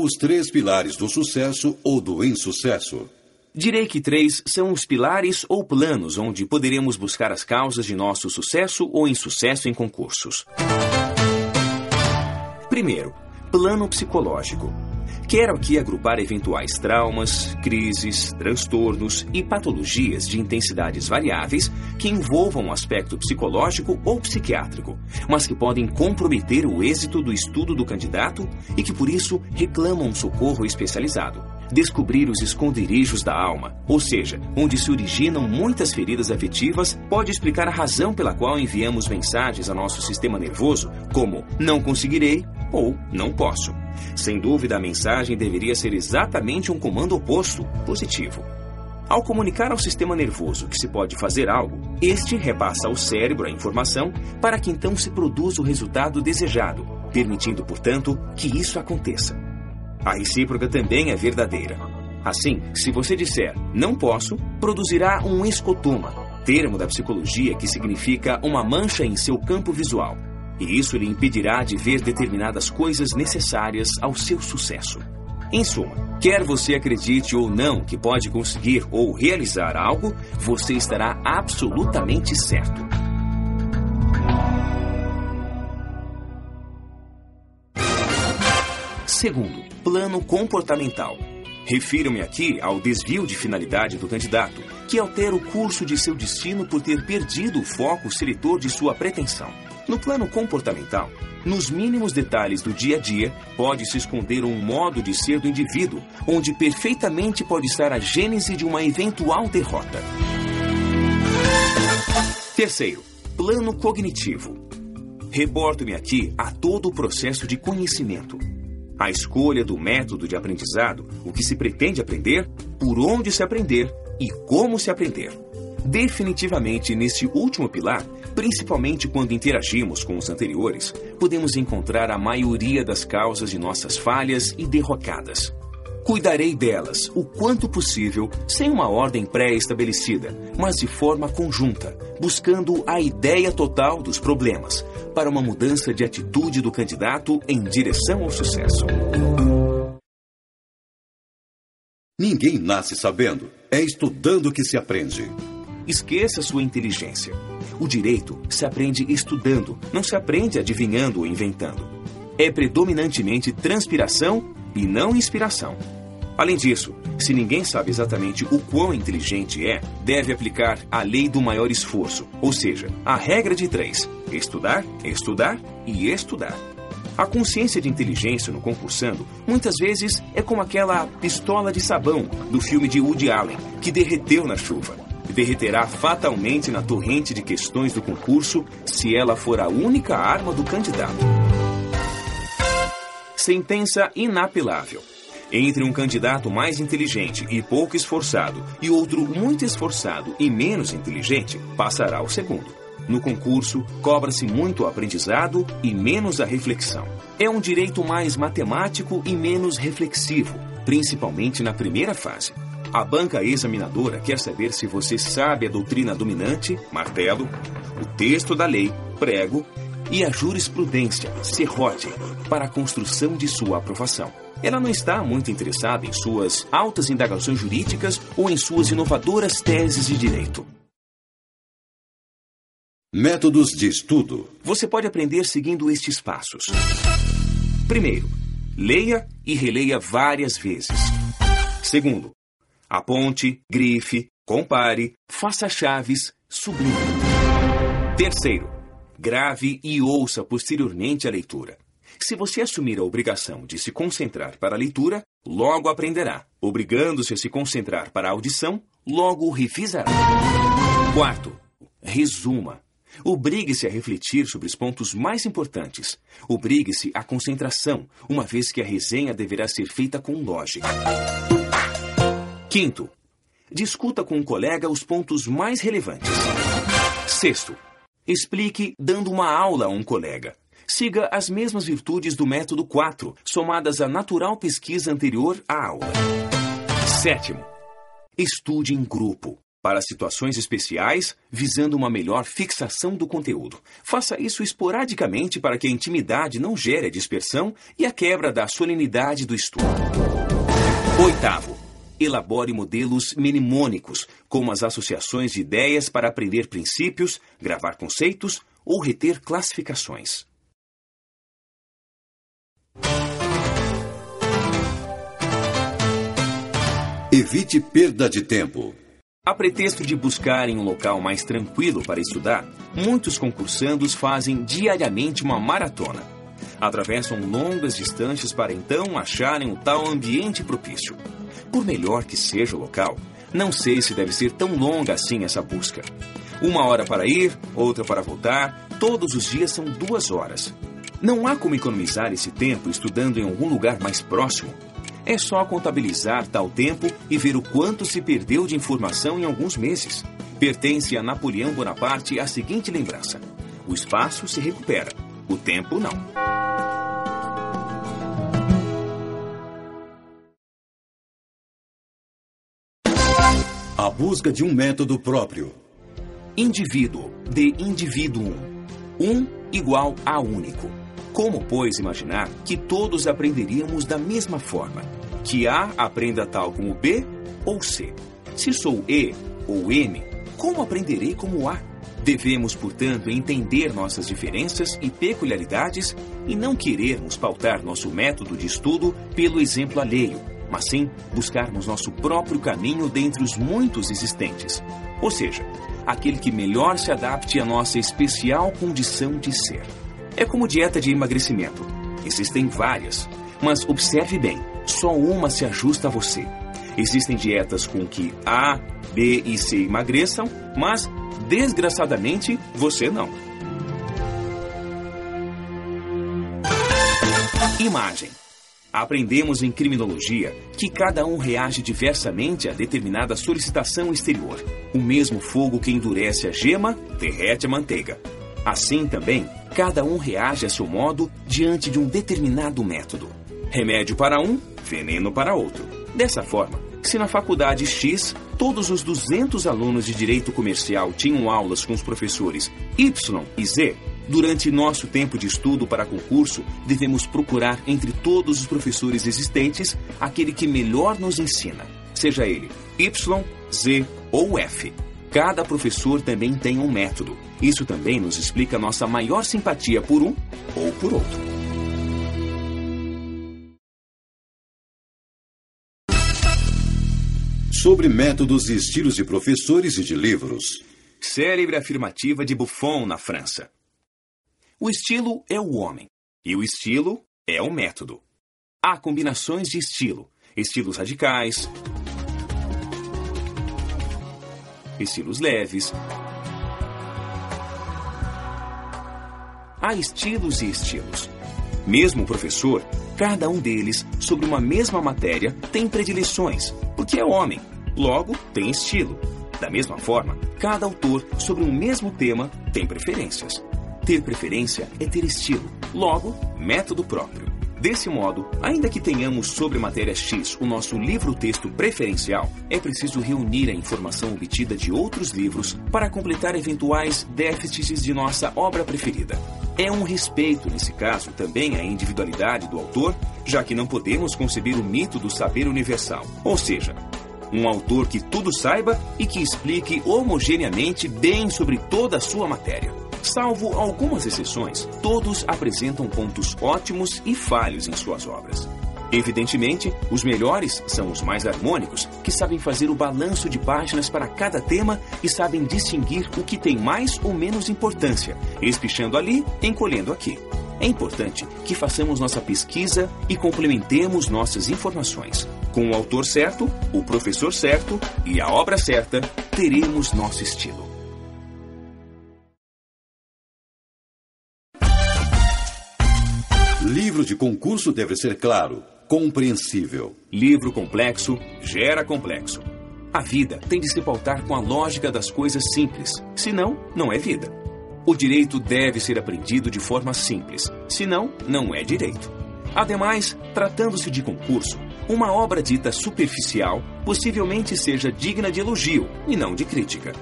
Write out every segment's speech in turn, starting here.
Os três pilares do sucesso ou do insucesso. Direi que três são os pilares ou planos onde poderemos buscar as causas de nosso sucesso ou insucesso em concursos. Primeiro, plano psicológico. Quero aqui agrupar eventuais traumas, crises, transtornos e patologias de intensidades variáveis que envolvam um aspecto psicológico ou psiquiátrico, mas que podem comprometer o êxito do estudo do candidato e que por isso reclamam um socorro especializado. Descobrir os esconderijos da alma, ou seja, onde se originam muitas feridas afetivas, pode explicar a razão pela qual enviamos mensagens a nosso sistema nervoso, como não conseguirei ou não posso. Sem dúvida, a mensagem deveria ser exatamente um comando oposto, positivo. Ao comunicar ao sistema nervoso que se pode fazer algo, este repassa ao cérebro a informação para que então se produza o resultado desejado, permitindo, portanto, que isso aconteça. A recíproca também é verdadeira. Assim, se você disser não posso, produzirá um escotoma, termo da psicologia que significa uma mancha em seu campo visual, e isso lhe impedirá de ver determinadas coisas necessárias ao seu sucesso. Em suma, quer você acredite ou não que pode conseguir ou realizar algo, você estará absolutamente certo. Segundo, plano comportamental. Refiro-me aqui ao desvio de finalidade do candidato, que altera o curso de seu destino por ter perdido o foco seletor de sua pretensão. No plano comportamental, nos mínimos detalhes do dia a dia, pode se esconder um modo de ser do indivíduo, onde perfeitamente pode estar a gênese de uma eventual derrota. Terceiro, plano cognitivo. Reporto-me aqui a todo o processo de conhecimento. A escolha do método de aprendizado, o que se pretende aprender, por onde se aprender e como se aprender. Definitivamente, nesse último pilar, principalmente quando interagimos com os anteriores, podemos encontrar a maioria das causas de nossas falhas e derrocadas. Cuidarei delas o quanto possível, sem uma ordem pré-estabelecida, mas de forma conjunta, buscando a ideia total dos problemas, para uma mudança de atitude do candidato em direção ao sucesso. Ninguém nasce sabendo, é estudando que se aprende. Esqueça sua inteligência. O direito se aprende estudando, não se aprende adivinhando ou inventando. É predominantemente transpiração e não inspiração. Além disso, se ninguém sabe exatamente o quão inteligente é, deve aplicar a lei do maior esforço, ou seja, a regra de três: estudar, estudar e estudar. A consciência de inteligência no concursando muitas vezes é como aquela pistola de sabão do filme de Woody Allen que derreteu na chuva derreterá fatalmente na torrente de questões do concurso se ela for a única arma do candidato. Sentença inapelável. Entre um candidato mais inteligente e pouco esforçado e outro muito esforçado e menos inteligente, passará o segundo. No concurso, cobra-se muito o aprendizado e menos a reflexão. É um direito mais matemático e menos reflexivo, principalmente na primeira fase. A banca examinadora quer saber se você sabe a doutrina dominante, martelo, o texto da lei, prego, e a jurisprudência, serrote, para a construção de sua aprovação. Ela não está muito interessada em suas altas indagações jurídicas ou em suas inovadoras teses de direito. Métodos de estudo. Você pode aprender seguindo estes passos. Primeiro, leia e releia várias vezes. Segundo, Aponte, grife, compare, faça chaves, sublime. Terceiro, grave e ouça posteriormente a leitura. Se você assumir a obrigação de se concentrar para a leitura, logo aprenderá. Obrigando-se a se concentrar para a audição, logo revisará. Quarto, resuma. Obrigue-se a refletir sobre os pontos mais importantes. Obrigue-se à concentração, uma vez que a resenha deverá ser feita com lógica. Quinto, discuta com um colega os pontos mais relevantes. Sexto, explique dando uma aula a um colega. Siga as mesmas virtudes do método 4, somadas à natural pesquisa anterior à aula. Sétimo, estude em grupo. para situações especiais, visando uma melhor fixação do conteúdo. Faça isso esporadicamente para que a intimidade não gere a dispersão e a quebra da solenidade do estudo. Oitavo, elabore modelos mnemônicos, como as associações de ideias para aprender princípios, gravar conceitos ou reter classificações. Evite perda de tempo. A pretexto de buscarem um local mais tranquilo para estudar, muitos concursandos fazem diariamente uma maratona. Atravessam longas distâncias para então acharem o tal ambiente propício. Por melhor que seja o local, não sei se deve ser tão longa assim essa busca. Uma hora para ir, outra para voltar, todos os dias são duas horas. Não há como economizar esse tempo estudando em algum lugar mais próximo é só contabilizar tal tempo e ver o quanto se perdeu de informação em alguns meses. Pertence a Napoleão Bonaparte a seguinte lembrança: o espaço se recupera, o tempo não. A busca de um método próprio. Indivíduo de indivíduo. Um igual a único. Como, pois, imaginar que todos aprenderíamos da mesma forma? Que A aprenda tal como B ou C? Se sou E ou M, como aprenderei como A? Devemos, portanto, entender nossas diferenças e peculiaridades e não querermos pautar nosso método de estudo pelo exemplo alheio, mas sim buscarmos nosso próprio caminho dentre os muitos existentes. Ou seja, aquele que melhor se adapte à nossa especial condição de ser. É como dieta de emagrecimento. Existem várias, mas observe bem, só uma se ajusta a você. Existem dietas com que A, B e C emagreçam, mas, desgraçadamente, você não. Imagem. Aprendemos em criminologia que cada um reage diversamente a determinada solicitação exterior. O mesmo fogo que endurece a gema derrete a manteiga. Assim também, cada um reage a seu modo diante de um determinado método. Remédio para um, veneno para outro. Dessa forma, se na faculdade X todos os 200 alunos de direito comercial tinham aulas com os professores Y e Z, durante nosso tempo de estudo para concurso, devemos procurar entre todos os professores existentes aquele que melhor nos ensina, seja ele Y, Z ou F. Cada professor também tem um método. Isso também nos explica nossa maior simpatia por um ou por outro. Sobre métodos e estilos de professores e de livros. Célebre afirmativa de Buffon na França. O estilo é o homem e o estilo é o método. Há combinações de estilo, estilos radicais, estilos leves. Há estilos e estilos. Mesmo o professor, cada um deles, sobre uma mesma matéria, tem predileções, porque é homem, logo tem estilo. Da mesma forma, cada autor, sobre um mesmo tema, tem preferências. Ter preferência é ter estilo, logo, método próprio. Desse modo, ainda que tenhamos sobre matéria X o nosso livro-texto preferencial, é preciso reunir a informação obtida de outros livros para completar eventuais déficits de nossa obra preferida. É um respeito, nesse caso, também à individualidade do autor, já que não podemos conceber o mito do saber universal, ou seja, um autor que tudo saiba e que explique homogeneamente bem sobre toda a sua matéria. Salvo algumas exceções, todos apresentam pontos ótimos e falhos em suas obras. Evidentemente, os melhores são os mais harmônicos, que sabem fazer o balanço de páginas para cada tema e sabem distinguir o que tem mais ou menos importância, espichando ali, encolhendo aqui. É importante que façamos nossa pesquisa e complementemos nossas informações. Com o autor certo, o professor certo e a obra certa, teremos nosso estilo. Livro de concurso deve ser claro, compreensível. Livro complexo gera complexo. A vida tem de se pautar com a lógica das coisas simples, senão, não é vida. O direito deve ser aprendido de forma simples, senão, não é direito. Ademais, tratando-se de concurso, Uma obra dita superficial possivelmente seja digna de elogio e não de crítica.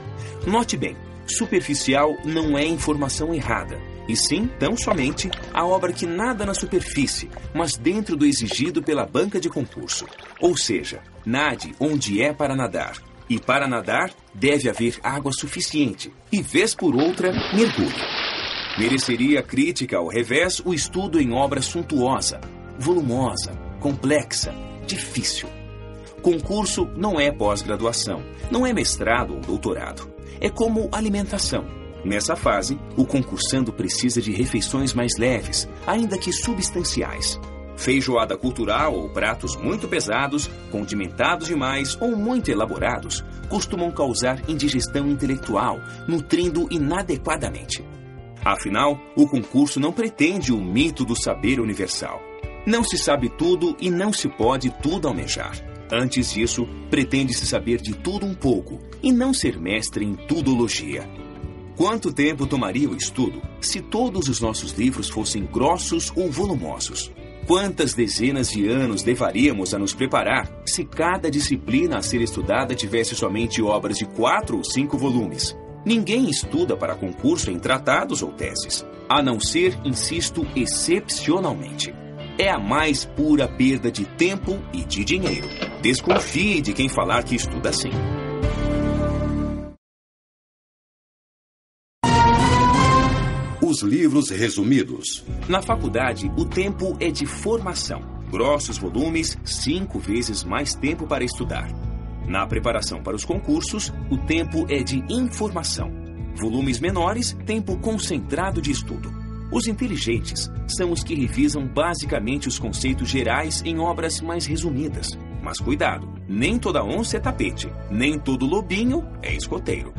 Note bem, superficial não é informação errada, e sim, tão somente, a obra que nada na superfície, mas dentro do exigido pela banca de concurso. Ou seja, nade onde é para nadar. E para nadar, deve haver água suficiente, e vez por outra, mergulhe. Mereceria crítica ao revés o estudo em obra suntuosa, volumosa, complexa, difícil. Concurso não é pós-graduação, não é mestrado ou doutorado. É como alimentação. Nessa fase, o concursando precisa de refeições mais leves, ainda que substanciais. Feijoada cultural ou pratos muito pesados, condimentados demais ou muito elaborados costumam causar indigestão intelectual, nutrindo inadequadamente. Afinal, o concurso não pretende o mito do saber universal. Não se sabe tudo e não se pode tudo almejar. Antes disso, pretende-se saber de tudo um pouco e não ser mestre em tudologia. Quanto tempo tomaria o estudo se todos os nossos livros fossem grossos ou volumosos? Quantas dezenas de anos levaríamos a nos preparar se cada disciplina a ser estudada tivesse somente obras de quatro ou cinco volumes? Ninguém estuda para concurso em tratados ou teses, a não ser, insisto, excepcionalmente é a mais pura perda de tempo e de dinheiro. Desconfie de quem falar que estuda assim. Os livros resumidos. Na faculdade, o tempo é de formação. Grossos volumes, cinco vezes mais tempo para estudar. Na preparação para os concursos, o tempo é de informação. Volumes menores, tempo concentrado de estudo. Os inteligentes são os que revisam basicamente os conceitos gerais em obras mais resumidas. Mas cuidado, nem toda onça é tapete, nem todo lobinho é escoteiro.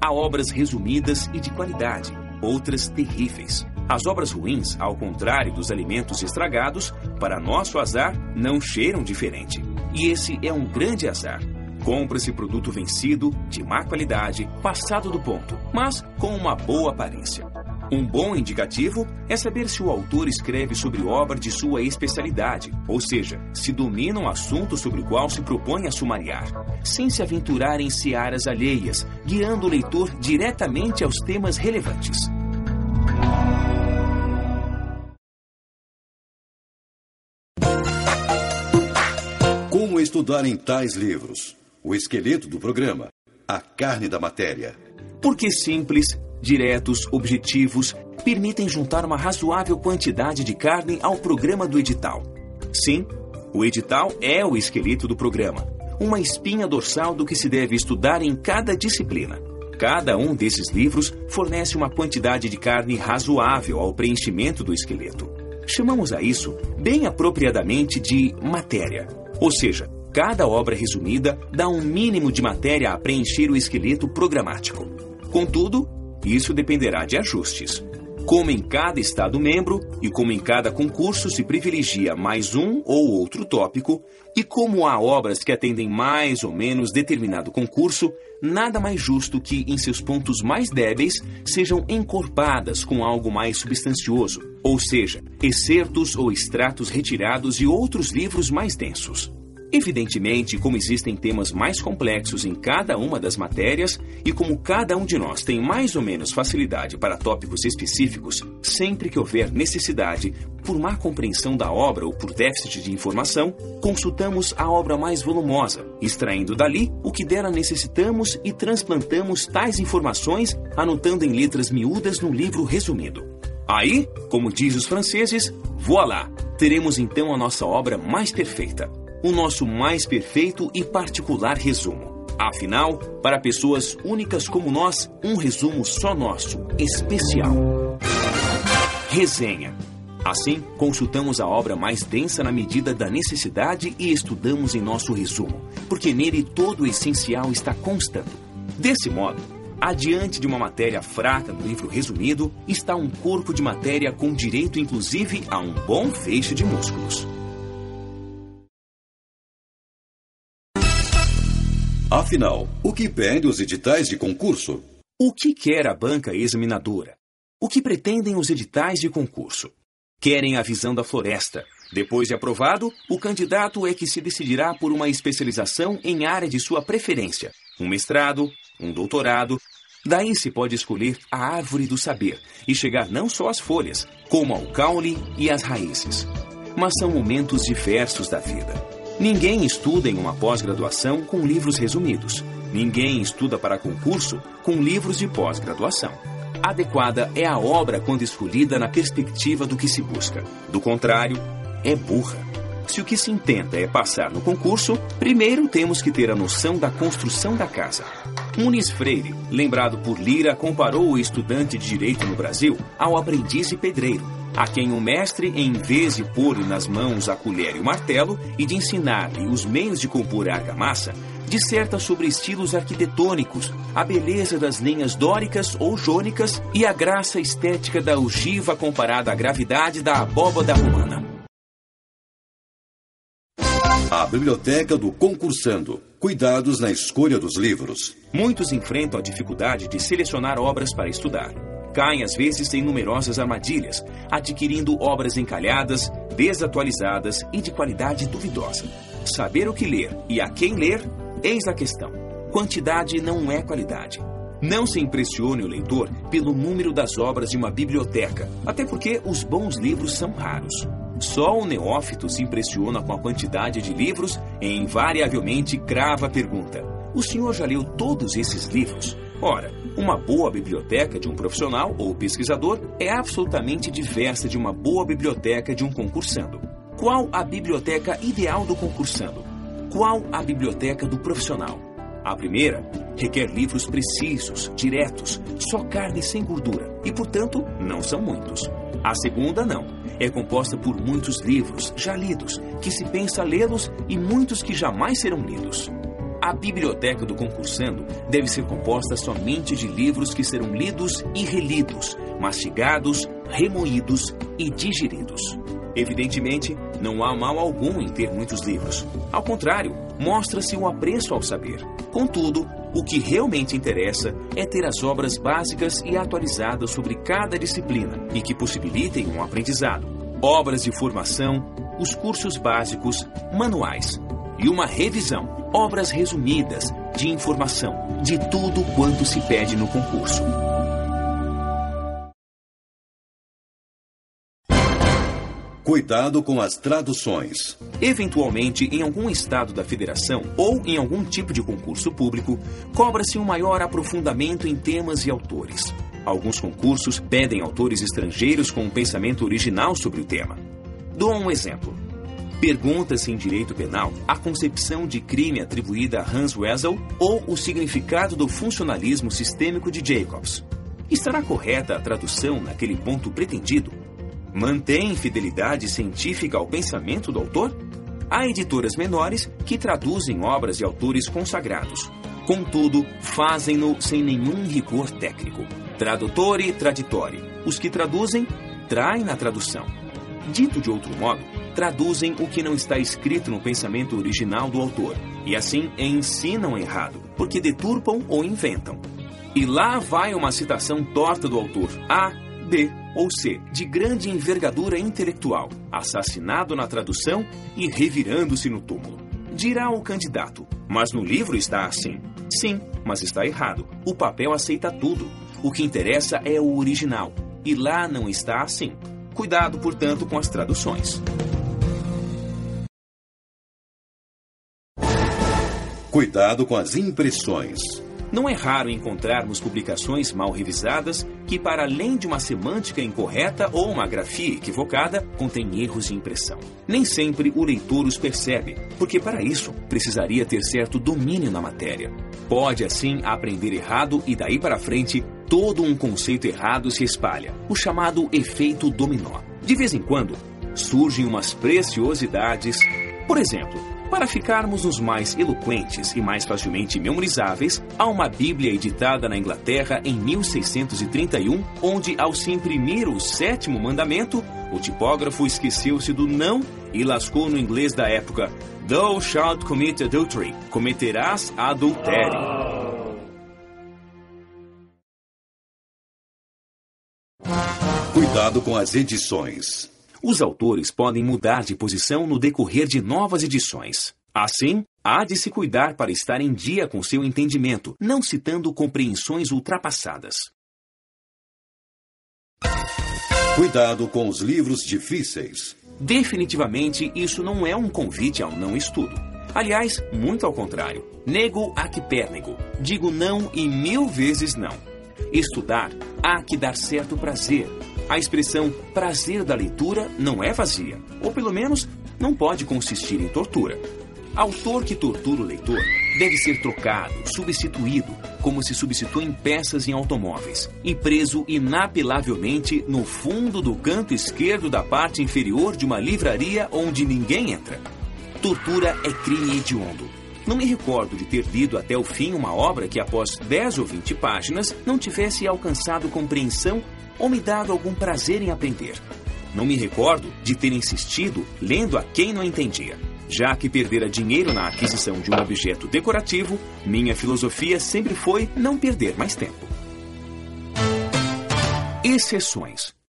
Há obras resumidas e de qualidade, outras terríveis. As obras ruins, ao contrário dos alimentos estragados, para nosso azar, não cheiram diferente. E esse é um grande azar. Compra-se produto vencido, de má qualidade, passado do ponto, mas com uma boa aparência. Um bom indicativo é saber se o autor escreve sobre obra de sua especialidade, ou seja, se domina um assunto sobre o qual se propõe a sumariar, sem se aventurar em searas alheias, guiando o leitor diretamente aos temas relevantes. Como estudar em tais livros? O esqueleto do programa, a carne da matéria. Porque simples, diretos, objetivos, permitem juntar uma razoável quantidade de carne ao programa do edital. Sim, o edital é o esqueleto do programa, uma espinha dorsal do que se deve estudar em cada disciplina. Cada um desses livros fornece uma quantidade de carne razoável ao preenchimento do esqueleto. Chamamos a isso, bem apropriadamente, de matéria. Ou seja, cada obra resumida dá um mínimo de matéria a preencher o esqueleto programático. Contudo, isso dependerá de ajustes. Como em cada Estado-membro e como em cada concurso se privilegia mais um ou outro tópico, e como há obras que atendem mais ou menos determinado concurso, nada mais justo que, em seus pontos mais débeis, sejam encorpadas com algo mais substancioso, ou seja, excertos ou extratos retirados de outros livros mais densos. Evidentemente, como existem temas mais complexos em cada uma das matérias e como cada um de nós tem mais ou menos facilidade para tópicos específicos, sempre que houver necessidade, por má compreensão da obra ou por déficit de informação, consultamos a obra mais volumosa, extraindo dali o que dela necessitamos e transplantamos tais informações, anotando em letras miúdas no livro resumido. Aí, como diz os franceses, voilà! Teremos então a nossa obra mais perfeita o nosso mais perfeito e particular resumo. Afinal, para pessoas únicas como nós, um resumo só nosso, especial. Resenha. Assim, consultamos a obra mais densa na medida da necessidade e estudamos em nosso resumo, porque nele todo o essencial está constando. Desse modo, adiante de uma matéria fraca no livro resumido, está um corpo de matéria com direito inclusive a um bom feixe de músculos. Afinal, o que pede os editais de concurso? O que quer a banca examinadora? O que pretendem os editais de concurso? Querem a visão da floresta, Depois de aprovado, o candidato é que se decidirá por uma especialização em área de sua preferência, um mestrado, um doutorado. Daí se pode escolher a árvore do saber e chegar não só às folhas, como ao caule e às raízes. Mas são momentos diversos da vida. Ninguém estuda em uma pós-graduação com livros resumidos. Ninguém estuda para concurso com livros de pós-graduação. Adequada é a obra quando escolhida na perspectiva do que se busca. Do contrário, é burra. Se o que se intenta é passar no concurso, primeiro temos que ter a noção da construção da casa. Muniz Freire, lembrado por Lira, comparou o estudante de direito no Brasil ao aprendiz e pedreiro, a quem o mestre, em vez de pôr-lhe nas mãos a colher e o martelo e de ensinar-lhe os meios de compor a argamassa, disserta sobre estilos arquitetônicos, a beleza das linhas dóricas ou jônicas e a graça estética da ogiva comparada à gravidade da abóbada romana. A Biblioteca do Concursando. Cuidados na escolha dos livros. Muitos enfrentam a dificuldade de selecionar obras para estudar. Caem às vezes em numerosas armadilhas, adquirindo obras encalhadas, desatualizadas e de qualidade duvidosa. Saber o que ler e a quem ler, eis a questão. Quantidade não é qualidade. Não se impressione o leitor pelo número das obras de uma biblioteca, até porque os bons livros são raros. Só o neófito se impressiona com a quantidade de livros e invariavelmente crava a pergunta: O senhor já leu todos esses livros? Ora, uma boa biblioteca de um profissional ou pesquisador é absolutamente diversa de uma boa biblioteca de um concursando. Qual a biblioteca ideal do concursando? Qual a biblioteca do profissional? A primeira requer livros precisos, diretos, só carne sem gordura e, portanto, não são muitos. A segunda, não. É composta por muitos livros já lidos, que se pensa lê-los e muitos que jamais serão lidos. A biblioteca do concursando deve ser composta somente de livros que serão lidos e relidos, mastigados, remoídos e digeridos. Evidentemente, não há mal algum em ter muitos livros. Ao contrário, mostra-se um apreço ao saber. Contudo, o que realmente interessa é ter as obras básicas e atualizadas sobre cada disciplina e que possibilitem um aprendizado. Obras de formação, os cursos básicos, manuais e uma revisão, obras resumidas, de informação, de tudo quanto se pede no concurso. Cuidado com as traduções. Eventualmente, em algum estado da federação ou em algum tipo de concurso público, cobra-se um maior aprofundamento em temas e autores. Alguns concursos pedem autores estrangeiros com um pensamento original sobre o tema. Dou um exemplo. Pergunta-se em direito penal a concepção de crime atribuída a Hans Wessel ou o significado do funcionalismo sistêmico de Jacobs. Estará correta a tradução naquele ponto pretendido? Mantém fidelidade científica ao pensamento do autor? Há editoras menores que traduzem obras de autores consagrados. Contudo, fazem-no sem nenhum rigor técnico. Tradutore traditore. Os que traduzem, traem na tradução. Dito de outro modo, traduzem o que não está escrito no pensamento original do autor. E assim ensinam errado, porque deturpam ou inventam. E lá vai uma citação torta do autor A, B, ou C, de grande envergadura intelectual, assassinado na tradução e revirando-se no túmulo. Dirá o candidato, mas no livro está assim. Sim, mas está errado. O papel aceita tudo. O que interessa é o original. E lá não está assim. Cuidado, portanto, com as traduções. Cuidado com as impressões. Não é raro encontrarmos publicações mal revisadas que, para além de uma semântica incorreta ou uma grafia equivocada, contêm erros de impressão. Nem sempre o leitor os percebe, porque para isso precisaria ter certo domínio na matéria. Pode assim aprender errado e daí para frente todo um conceito errado se espalha, o chamado efeito dominó. De vez em quando surgem umas preciosidades. Por exemplo, para ficarmos os mais eloquentes e mais facilmente memorizáveis, há uma Bíblia editada na Inglaterra em 1631, onde, ao se imprimir o sétimo mandamento, o tipógrafo esqueceu-se do não e lascou no inglês da época: Thou shalt commit adultery. Cometerás adultério. Cuidado com as edições. Os autores podem mudar de posição no decorrer de novas edições. Assim, há de se cuidar para estar em dia com seu entendimento, não citando compreensões ultrapassadas. Cuidado com os livros difíceis. Definitivamente, isso não é um convite ao não estudo. Aliás, muito ao contrário. Nego ac pernego. Digo não e mil vezes não. Estudar há que dar certo prazer. A expressão prazer da leitura não é vazia, ou pelo menos não pode consistir em tortura. Autor que tortura o leitor deve ser trocado, substituído, como se substituem peças em automóveis, e preso inapelavelmente no fundo do canto esquerdo da parte inferior de uma livraria onde ninguém entra. Tortura é crime hediondo. Não me recordo de ter lido até o fim uma obra que, após 10 ou 20 páginas, não tivesse alcançado compreensão ou me dado algum prazer em aprender. Não me recordo de ter insistido lendo a quem não entendia. Já que perdera dinheiro na aquisição de um objeto decorativo, minha filosofia sempre foi não perder mais tempo. Exceções.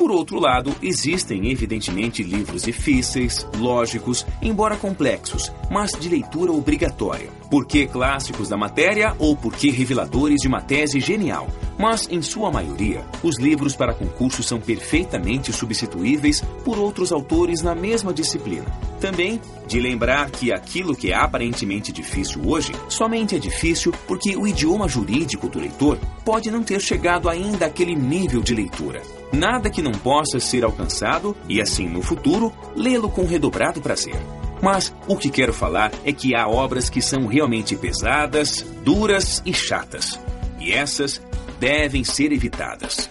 Por outro lado, existem evidentemente livros difíceis, lógicos, embora complexos, mas de leitura obrigatória. Porque clássicos da matéria ou porque reveladores de uma tese genial. Mas, em sua maioria, os livros para concurso são perfeitamente substituíveis por outros autores na mesma disciplina. Também de lembrar que aquilo que é aparentemente difícil hoje somente é difícil porque o idioma jurídico do leitor pode não ter chegado ainda àquele nível de leitura nada que não possa ser alcançado e, assim, no futuro, lê-lo com redobrado prazer. Mas o que quero falar é que há obras que são realmente pesadas, duras e chatas. E essas devem ser evitadas.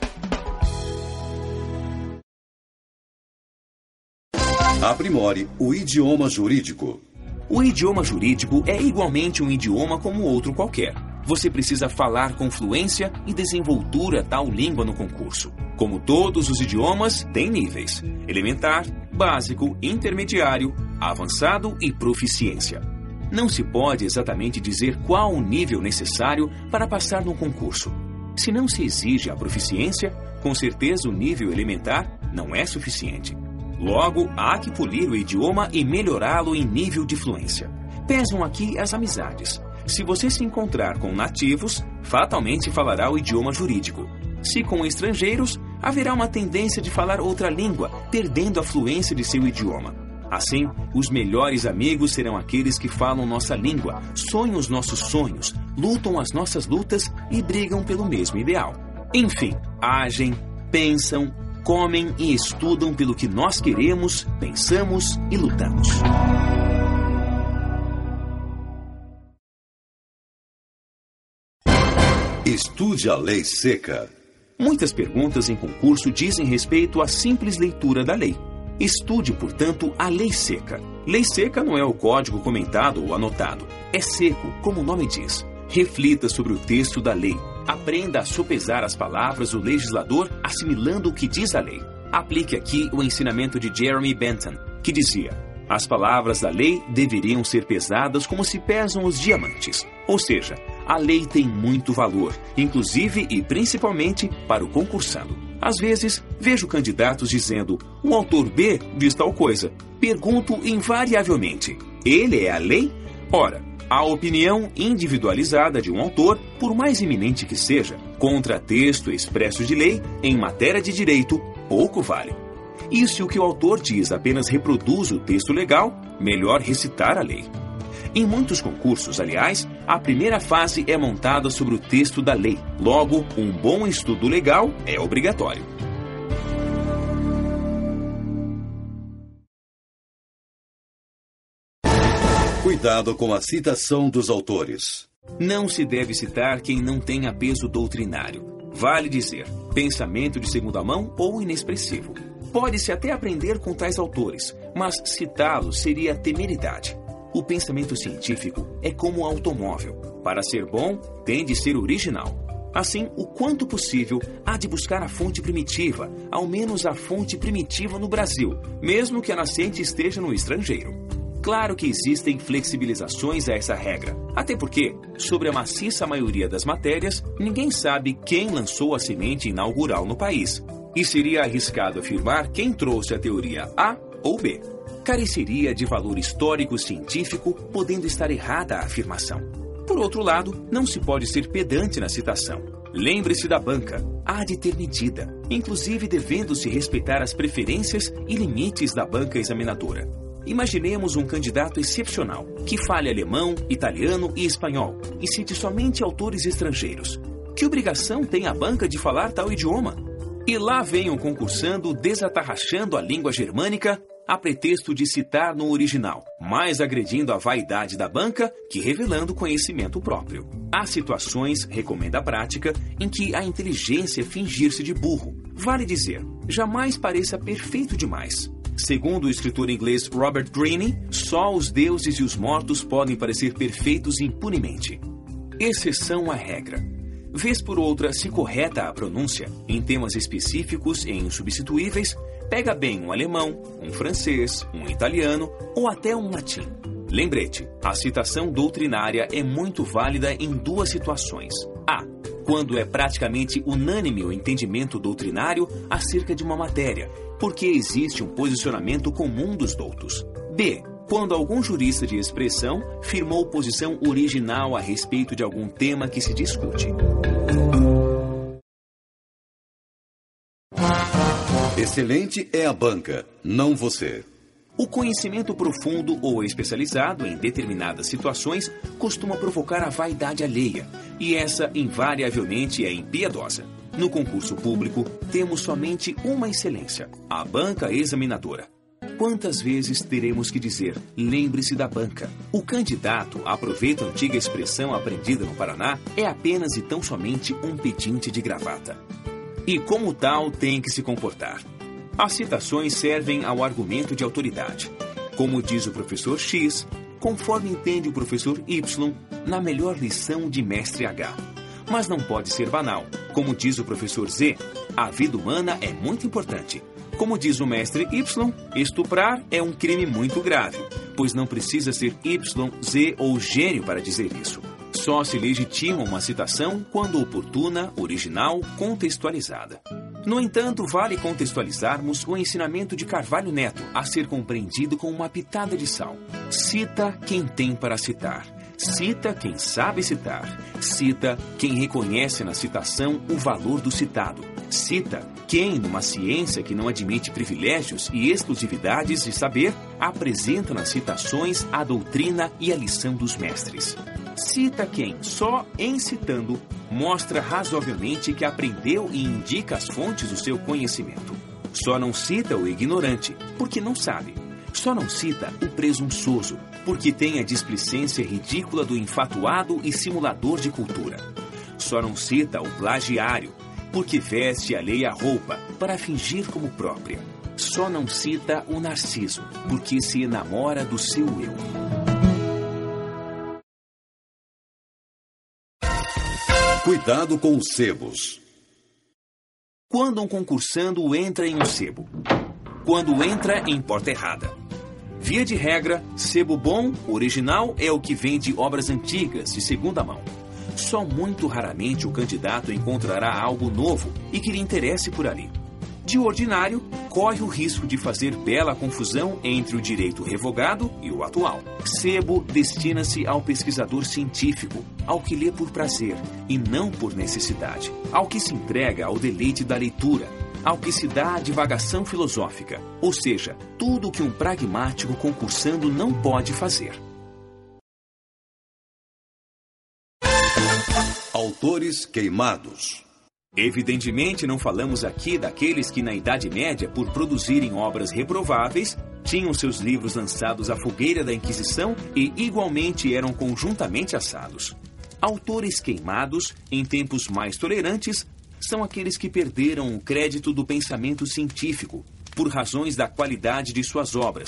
Aprimore o idioma jurídico. O idioma jurídico é igualmente um idioma como outro qualquer. Você precisa falar com fluência e desenvoltura tal língua no concurso. Como todos os idiomas, tem níveis: elementar, básico, intermediário, avançado e proficiência. Não se pode exatamente dizer qual o nível necessário para passar no concurso. Se não se exige a proficiência, com certeza o nível elementar não é suficiente. Logo, há que polir o idioma e melhorá-lo em nível de fluência. Pesam aqui as amizades. Se você se encontrar com nativos, fatalmente falará o idioma jurídico. Se com estrangeiros, haverá uma tendência de falar outra língua, perdendo a fluência de seu idioma. Assim, os melhores amigos serão aqueles que falam nossa língua, sonham os nossos sonhos, lutam as nossas lutas e brigam pelo mesmo ideal. Enfim, agem, pensam, comem e estudam pelo que nós queremos, pensamos e lutamos. Estude a lei seca. Muitas perguntas em concurso dizem respeito à simples leitura da lei. Estude, portanto, a lei seca. Lei seca não é o código comentado ou anotado. É seco, como o nome diz. Reflita sobre o texto da lei. Aprenda a sopesar as palavras do legislador assimilando o que diz a lei. Aplique aqui o ensinamento de Jeremy Bentham, que dizia: as palavras da lei deveriam ser pesadas como se pesam os diamantes. Ou seja, a lei tem muito valor, inclusive e principalmente para o concursado. Às vezes, vejo candidatos dizendo: o autor B diz tal coisa. Pergunto invariavelmente: ele é a lei? Ora, a opinião individualizada de um autor, por mais iminente que seja, contra texto expresso de lei, em matéria de direito, pouco vale. E se o que o autor diz apenas reproduz o texto legal, melhor recitar a lei. Em muitos concursos, aliás, a primeira fase é montada sobre o texto da lei. Logo, um bom estudo legal é obrigatório. Cuidado com a citação dos autores. Não se deve citar quem não tenha peso doutrinário. Vale dizer, pensamento de segunda mão ou inexpressivo. Pode-se até aprender com tais autores, mas citá-los seria temeridade. O pensamento científico é como um automóvel. Para ser bom, tem de ser original. Assim, o quanto possível, há de buscar a fonte primitiva, ao menos a fonte primitiva no Brasil, mesmo que a nascente esteja no estrangeiro. Claro que existem flexibilizações a essa regra, até porque, sobre a maciça maioria das matérias, ninguém sabe quem lançou a semente inaugural no país. E seria arriscado afirmar quem trouxe a teoria A ou B. Careceria de valor histórico científico, podendo estar errada a afirmação. Por outro lado, não se pode ser pedante na citação. Lembre-se da banca, há de ter medida, inclusive devendo-se respeitar as preferências e limites da banca examinadora. Imaginemos um candidato excepcional, que fale alemão, italiano e espanhol, e cite somente autores estrangeiros. Que obrigação tem a banca de falar tal idioma? E lá venham concursando desatarrachando a língua germânica a pretexto de citar no original, mais agredindo a vaidade da banca que revelando conhecimento próprio. Há situações, recomenda a prática, em que a inteligência fingir-se de burro. Vale dizer, jamais pareça perfeito demais. Segundo o escritor inglês Robert Greene, só os deuses e os mortos podem parecer perfeitos impunemente. Exceção à regra. Vez por outra, se correta a pronúncia, em temas específicos e insubstituíveis, pega bem um alemão, um francês, um italiano ou até um latim. Lembrete, a citação doutrinária é muito válida em duas situações. A. Quando é praticamente unânime o entendimento doutrinário acerca de uma matéria porque existe um posicionamento comum dos doutos. B. Quando algum jurista de expressão firmou posição original a respeito de algum tema que se discute. Excelente é a banca, não você. O conhecimento profundo ou especializado em determinadas situações costuma provocar a vaidade alheia, e essa invariavelmente é impiedosa. No concurso público, temos somente uma excelência: a banca examinadora. Quantas vezes teremos que dizer, lembre-se da banca? O candidato, aproveita a antiga expressão aprendida no Paraná, é apenas e tão somente um pedinte de gravata. E como tal tem que se comportar. As citações servem ao argumento de autoridade. Como diz o professor X, conforme entende o professor Y, na melhor lição de mestre H mas não pode ser banal. Como diz o professor Z, a vida humana é muito importante. Como diz o mestre Y, estuprar é um crime muito grave, pois não precisa ser Y, Z ou gênio para dizer isso. Só se legitima uma citação quando oportuna, original, contextualizada. No entanto, vale contextualizarmos o ensinamento de Carvalho Neto a ser compreendido com uma pitada de sal. Cita quem tem para citar Cita quem sabe citar. Cita quem reconhece na citação o valor do citado. Cita quem, numa ciência que não admite privilégios e exclusividades de saber, apresenta nas citações a doutrina e a lição dos mestres. Cita quem, só em citando, mostra razoavelmente que aprendeu e indica as fontes do seu conhecimento. Só não cita o ignorante, porque não sabe. Só não cita o presunçoso, porque tem a displicência ridícula do infatuado e simulador de cultura. Só não cita o plagiário, porque veste alheia roupa para fingir como própria. Só não cita o narciso, porque se enamora do seu eu. Cuidado com os sebos. Quando um concursando entra em um sebo. Quando entra em porta errada. Via de regra, sebo bom, original, é o que vem de obras antigas, de segunda mão. Só muito raramente o candidato encontrará algo novo e que lhe interesse por ali. De ordinário, corre o risco de fazer bela confusão entre o direito revogado e o atual. Sebo destina-se ao pesquisador científico, ao que lê por prazer e não por necessidade, ao que se entrega ao deleite da leitura, ao que se dá a divagação filosófica, ou seja, tudo o que um pragmático concursando não pode fazer. Autores queimados. Evidentemente, não falamos aqui daqueles que, na Idade Média, por produzirem obras reprováveis, tinham seus livros lançados à fogueira da Inquisição e, igualmente, eram conjuntamente assados. Autores queimados, em tempos mais tolerantes, são aqueles que perderam o crédito do pensamento científico por razões da qualidade de suas obras,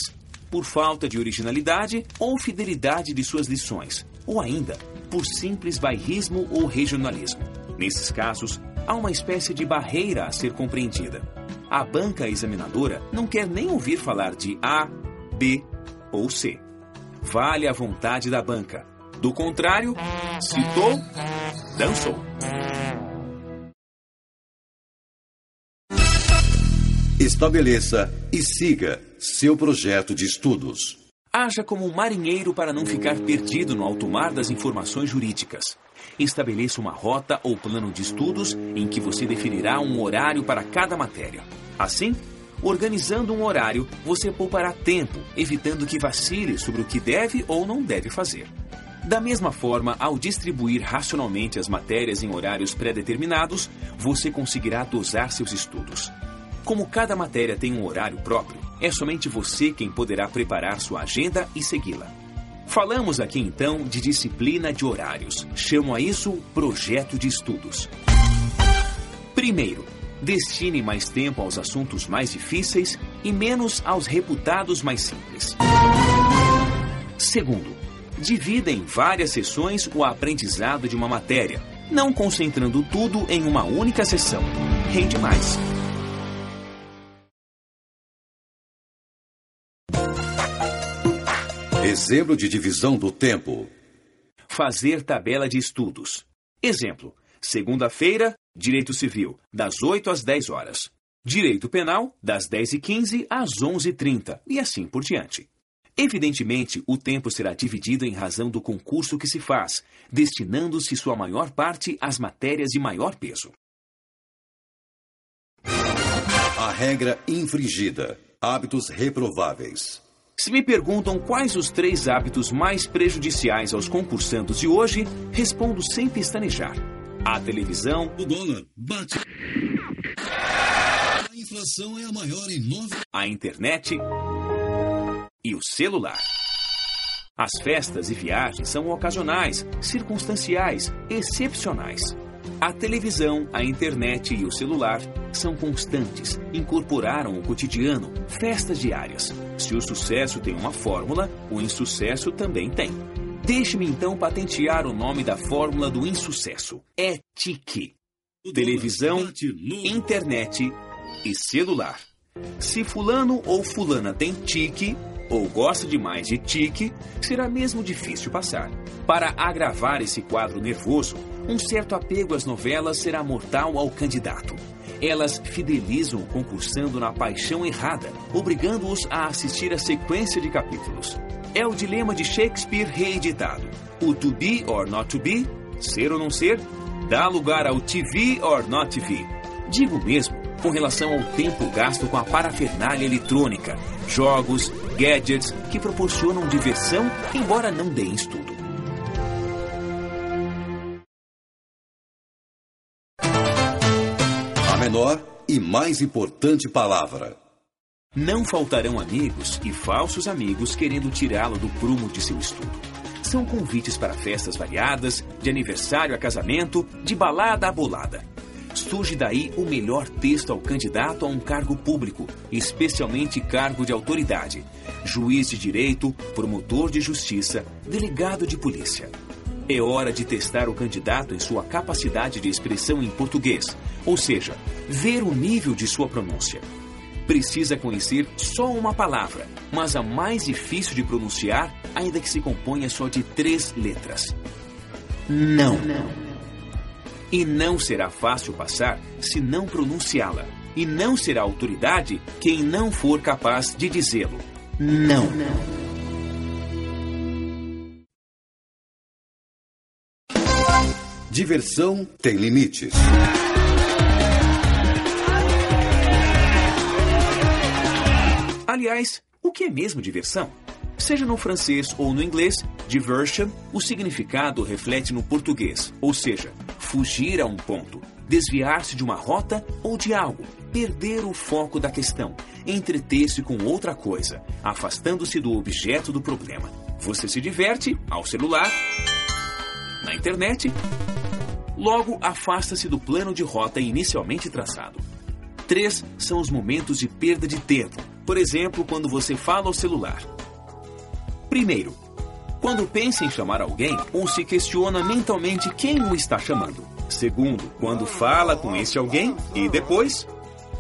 por falta de originalidade ou fidelidade de suas lições, ou ainda por simples bairrismo ou regionalismo. Nesses casos, há uma espécie de barreira a ser compreendida. A banca examinadora não quer nem ouvir falar de A, B ou C. Vale a vontade da banca. Do contrário, citou, dançou. Estabeleça e siga seu projeto de estudos. Haja como um marinheiro para não ficar perdido no alto mar das informações jurídicas. Estabeleça uma rota ou plano de estudos em que você definirá um horário para cada matéria. Assim, organizando um horário, você poupará tempo, evitando que vacile sobre o que deve ou não deve fazer. Da mesma forma, ao distribuir racionalmente as matérias em horários pré-determinados, você conseguirá dosar seus estudos. Como cada matéria tem um horário próprio, é somente você quem poderá preparar sua agenda e segui-la. Falamos aqui então de disciplina de horários. Chamo a isso projeto de estudos. Primeiro, destine mais tempo aos assuntos mais difíceis e menos aos reputados mais simples. Segundo, divida em várias sessões o aprendizado de uma matéria, não concentrando tudo em uma única sessão. Rende mais. Exemplo de divisão do tempo. Fazer tabela de estudos. Exemplo: segunda-feira, Direito Civil, das 8 às 10 horas. Direito Penal, das 10h15 às 11h30, e assim por diante. Evidentemente, o tempo será dividido em razão do concurso que se faz, destinando-se sua maior parte às matérias de maior peso. A regra infringida: hábitos reprováveis. Se me perguntam quais os três hábitos mais prejudiciais aos concursandos de hoje, respondo sem pestanejar. A televisão. O dólar bate. A inflação é a maior em nove. A internet. E o celular. As festas e viagens são ocasionais, circunstanciais, excepcionais. A televisão, a internet e o celular são constantes, incorporaram o cotidiano, festas diárias. Se o sucesso tem uma fórmula, o insucesso também tem. Deixe-me então patentear o nome da fórmula do insucesso. É TIC. Televisão, internet e celular. Se fulano ou fulana tem tique, ou gosta demais de tique, será mesmo difícil passar. Para agravar esse quadro nervoso, um certo apego às novelas será mortal ao candidato. Elas fidelizam o concursando na paixão errada, obrigando-os a assistir a sequência de capítulos. É o dilema de Shakespeare reeditado. O to be or not to be, ser ou não ser, dá lugar ao TV or not TV. Digo mesmo com relação ao tempo gasto com a parafernália eletrônica, jogos, gadgets que proporcionam diversão, embora não deem estudo. Menor e mais importante palavra. Não faltarão amigos e falsos amigos querendo tirá-lo do prumo de seu estudo. São convites para festas variadas, de aniversário a casamento, de balada a bolada. Surge daí o melhor texto ao candidato a um cargo público, especialmente cargo de autoridade, juiz de direito, promotor de justiça, delegado de polícia. É hora de testar o candidato em sua capacidade de expressão em português, ou seja, ver o nível de sua pronúncia. Precisa conhecer só uma palavra, mas a mais difícil de pronunciar, ainda que se componha só de três letras. Não. E não será fácil passar se não pronunciá-la. E não será autoridade quem não for capaz de dizê-lo. Não. Diversão tem limites. Aliás, o que é mesmo diversão? Seja no francês ou no inglês, diversion, o significado reflete no português, ou seja, fugir a um ponto, desviar-se de uma rota ou de algo, perder o foco da questão, entreter-se com outra coisa, afastando-se do objeto do problema. Você se diverte ao celular, na internet, logo afasta-se do plano de rota inicialmente traçado. Três são os momentos de perda de tempo, por exemplo, quando você fala ao celular. Primeiro, quando pensa em chamar alguém ou se questiona mentalmente quem o está chamando. Segundo, quando fala com esse alguém. E depois,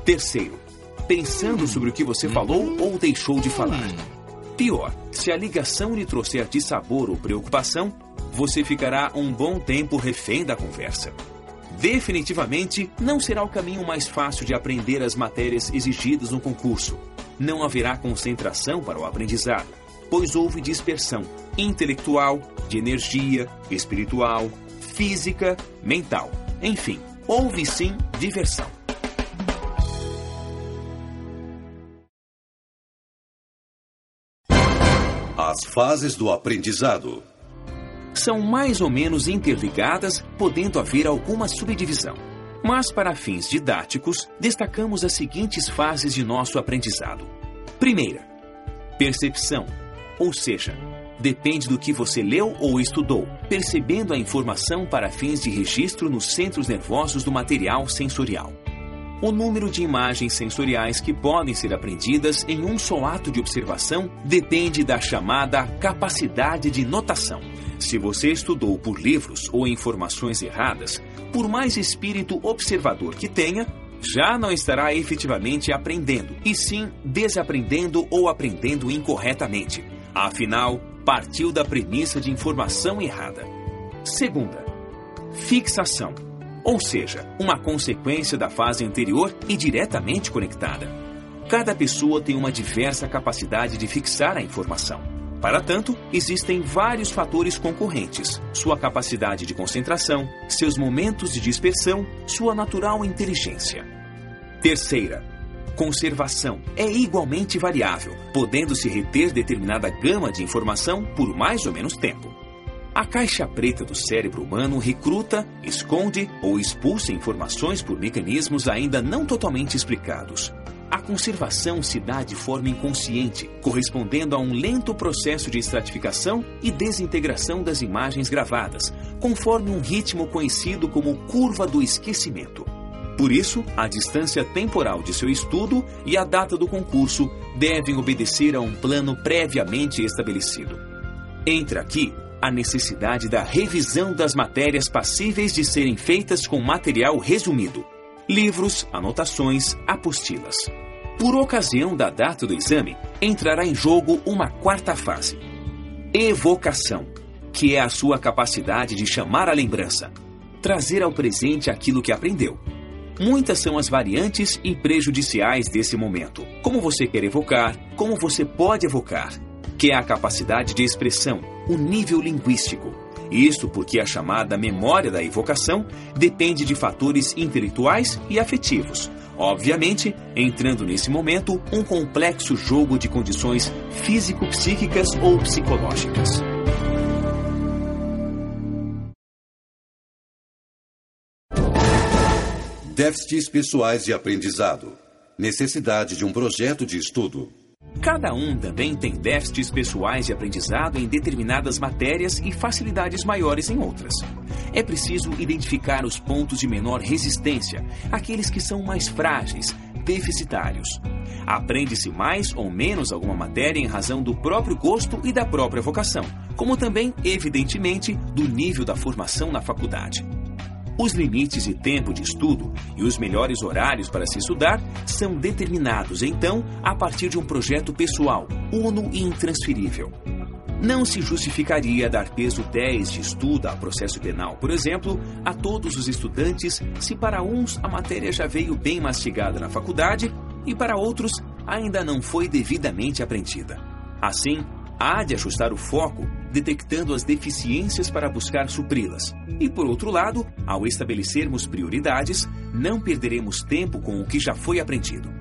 terceiro, pensando sobre o que você falou ou deixou de falar. Pior, se a ligação lhe trouxer dissabor ou preocupação, você ficará um bom tempo refém da conversa. Definitivamente não será o caminho mais fácil de aprender as matérias exigidas no concurso. Não haverá concentração para o aprendizado, pois houve dispersão intelectual, de energia, espiritual, física, mental. Enfim, houve sim diversão. As fases do aprendizado são mais ou menos interligadas, podendo haver alguma subdivisão. Mas, para fins didáticos, destacamos as seguintes fases de nosso aprendizado. Primeira, percepção, ou seja, depende do que você leu ou estudou, percebendo a informação para fins de registro nos centros nervosos do material sensorial. O número de imagens sensoriais que podem ser aprendidas em um só ato de observação depende da chamada capacidade de notação. Se você estudou por livros ou informações erradas, por mais espírito observador que tenha, já não estará efetivamente aprendendo, e sim desaprendendo ou aprendendo incorretamente. Afinal, partiu da premissa de informação errada. Segunda, fixação ou seja, uma consequência da fase anterior e diretamente conectada. Cada pessoa tem uma diversa capacidade de fixar a informação. Para tanto, existem vários fatores concorrentes: sua capacidade de concentração, seus momentos de dispersão, sua natural inteligência. Terceira, conservação é igualmente variável, podendo-se reter determinada gama de informação por mais ou menos tempo. A caixa preta do cérebro humano recruta, esconde ou expulsa informações por mecanismos ainda não totalmente explicados. A conservação se dá de forma inconsciente, correspondendo a um lento processo de estratificação e desintegração das imagens gravadas, conforme um ritmo conhecido como curva do esquecimento. Por isso, a distância temporal de seu estudo e a data do concurso devem obedecer a um plano previamente estabelecido. Entra aqui a necessidade da revisão das matérias passíveis de serem feitas com material resumido: livros, anotações, apostilas. Por ocasião da data do exame, entrará em jogo uma quarta fase: evocação, que é a sua capacidade de chamar a lembrança, trazer ao presente aquilo que aprendeu. Muitas são as variantes e prejudiciais desse momento. Como você quer evocar, como você pode evocar, que é a capacidade de expressão, o nível linguístico. Isto porque a chamada memória da evocação depende de fatores intelectuais e afetivos. Obviamente, entrando nesse momento um complexo jogo de condições físico-psíquicas ou psicológicas. Déficits pessoais de aprendizado. Necessidade de um projeto de estudo. Cada um também tem déficits pessoais de aprendizado em determinadas matérias e facilidades maiores em outras. É preciso identificar os pontos de menor resistência, aqueles que são mais frágeis, deficitários. Aprende-se mais ou menos alguma matéria em razão do próprio gosto e da própria vocação, como também, evidentemente, do nível da formação na faculdade. Os limites de tempo de estudo e os melhores horários para se estudar são determinados, então, a partir de um projeto pessoal, uno e intransferível. Não se justificaria dar peso 10 de estudo a processo penal, por exemplo, a todos os estudantes, se para uns a matéria já veio bem mastigada na faculdade e para outros ainda não foi devidamente aprendida. Assim, há de ajustar o foco, detectando as deficiências para buscar supri-las. E por outro lado, ao estabelecermos prioridades, não perderemos tempo com o que já foi aprendido.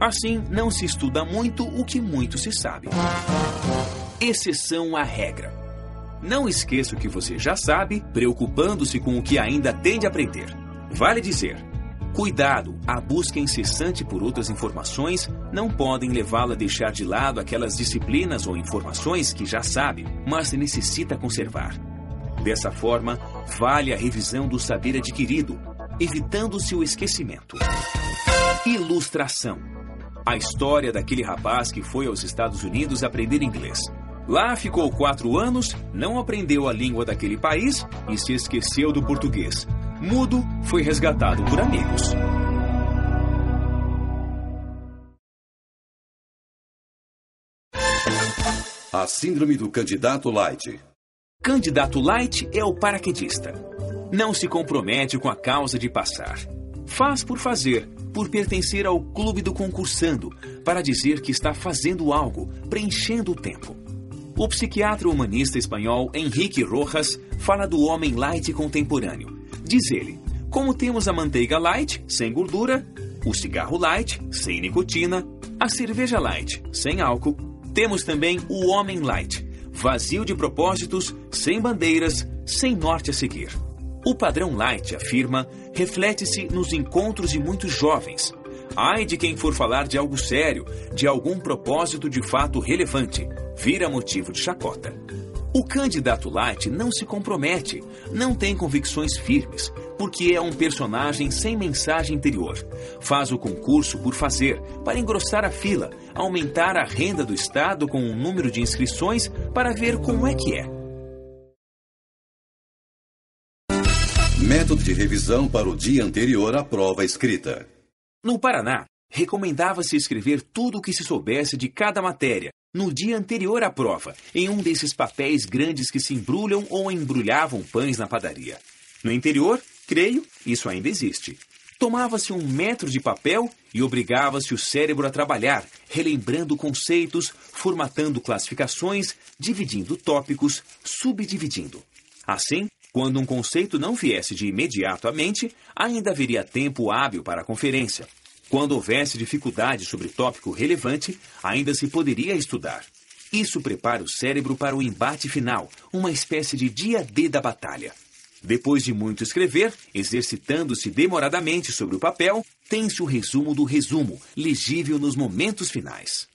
Assim, não se estuda muito o que muito se sabe. Exceção à regra. Não esqueça o que você já sabe, preocupando-se com o que ainda tem de aprender. Vale dizer, Cuidado, a busca incessante por outras informações não podem levá-lo a deixar de lado aquelas disciplinas ou informações que já sabe, mas necessita conservar. Dessa forma, vale a revisão do saber adquirido, evitando-se o esquecimento. Ilustração: A história daquele rapaz que foi aos Estados Unidos aprender inglês. Lá ficou quatro anos, não aprendeu a língua daquele país e se esqueceu do português. Mudo foi resgatado por amigos. A síndrome do candidato light. Candidato light é o paraquedista. Não se compromete com a causa de passar. Faz por fazer, por pertencer ao clube do concursando, para dizer que está fazendo algo, preenchendo o tempo. O psiquiatra humanista espanhol Henrique Rojas fala do homem light contemporâneo. Diz ele: como temos a manteiga light, sem gordura, o cigarro light, sem nicotina, a cerveja light, sem álcool, temos também o homem light, vazio de propósitos, sem bandeiras, sem norte a seguir. O padrão light, afirma, reflete-se nos encontros de muitos jovens. Ai de quem for falar de algo sério, de algum propósito de fato relevante, vira motivo de chacota. O candidato light não se compromete, não tem convicções firmes, porque é um personagem sem mensagem interior. Faz o concurso por fazer, para engrossar a fila, aumentar a renda do Estado com um número de inscrições para ver como é que é. Método de revisão para o dia anterior à prova escrita. No Paraná, recomendava-se escrever tudo o que se soubesse de cada matéria no dia anterior à prova, em um desses papéis grandes que se embrulham ou embrulhavam pães na padaria. No interior, creio, isso ainda existe. Tomava-se um metro de papel e obrigava-se o cérebro a trabalhar, relembrando conceitos, formatando classificações, dividindo tópicos, subdividindo. Assim, quando um conceito não viesse de imediato à mente, ainda haveria tempo hábil para a conferência. Quando houvesse dificuldade sobre tópico relevante, ainda se poderia estudar. Isso prepara o cérebro para o embate final, uma espécie de dia D da batalha. Depois de muito escrever, exercitando-se demoradamente sobre o papel, tem-se o resumo do resumo, legível nos momentos finais.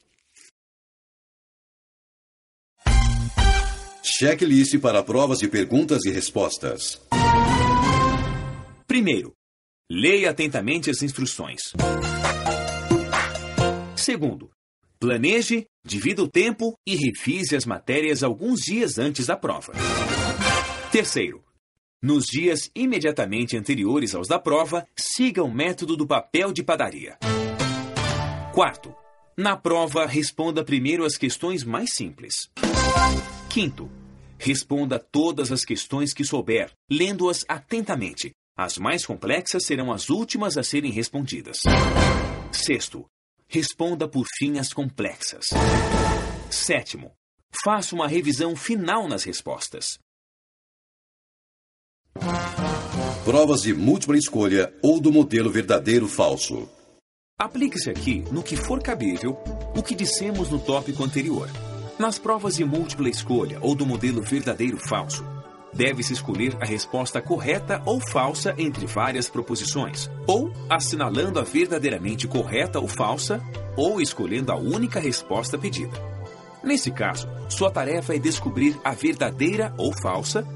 Checklist para provas de perguntas e respostas. Primeiro, Leia atentamente as instruções. Segundo, planeje, divida o tempo e revise as matérias alguns dias antes da prova. Terceiro, nos dias imediatamente anteriores aos da prova, siga o método do papel de padaria. Quarto, na prova, responda primeiro as questões mais simples. Quinto, responda todas as questões que souber, lendo-as atentamente, as mais complexas serão as últimas a serem respondidas. Sexto, responda por fim as complexas. Sétimo, faça uma revisão final nas respostas. Provas de múltipla escolha ou do modelo verdadeiro falso. Aplique-se aqui, no que for cabível, o que dissemos no tópico anterior. Nas provas de múltipla escolha ou do modelo verdadeiro falso, deve-se escolher a resposta correta ou falsa entre várias proposições, ou assinalando a verdadeiramente correta ou falsa, ou escolhendo a única resposta pedida. Nesse caso, sua tarefa é descobrir a verdadeira ou falsa,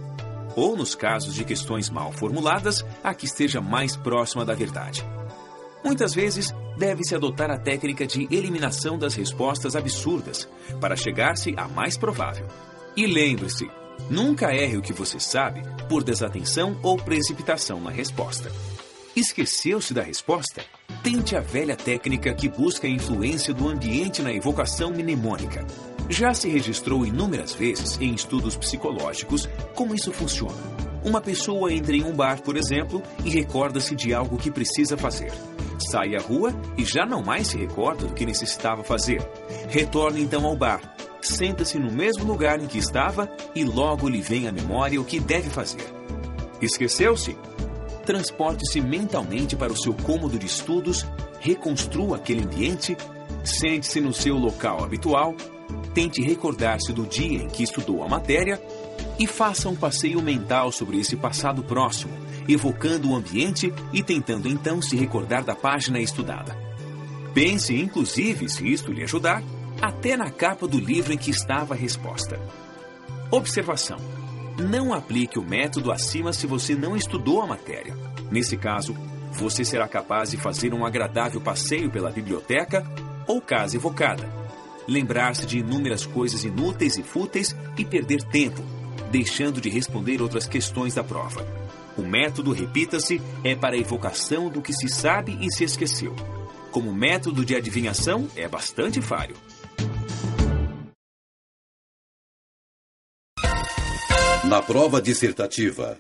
ou, nos casos de questões mal formuladas, a que esteja mais próxima da verdade. Muitas vezes, deve-se adotar a técnica de eliminação das respostas absurdas para chegar-se à mais provável. E lembre-se, Nunca erre o que você sabe por desatenção ou precipitação na resposta. Esqueceu-se da resposta? Tente a velha técnica que busca a influência do ambiente na evocação mnemônica. Já se registrou inúmeras vezes em estudos psicológicos como isso funciona. Uma pessoa entra em um bar, por exemplo, e recorda-se de algo que precisa fazer. Sai à rua e já não mais se recorda do que necessitava fazer. Retorna então ao bar senta-se no mesmo lugar em que estava e logo lhe vem à memória o que deve fazer. Esqueceu-se? Transporte-se mentalmente para o seu cômodo de estudos, reconstrua aquele ambiente, sente-se no seu local habitual, tente recordar-se do dia em que estudou a matéria e faça um passeio mental sobre esse passado próximo, evocando o ambiente e tentando então se recordar da página estudada. Pense, inclusive, se isto lhe ajudar, até na capa do livro em que estava a resposta. Observação: não aplique o método acima se você não estudou a matéria. Nesse caso, você será capaz de fazer um agradável passeio pela biblioteca ou casa evocada, lembrar-se de inúmeras coisas inúteis e fúteis e perder tempo, deixando de responder outras questões da prova. O método, repita-se, é para a evocação do que se sabe e se esqueceu. Como método de adivinhação, é bastante falho. Na prova dissertativa.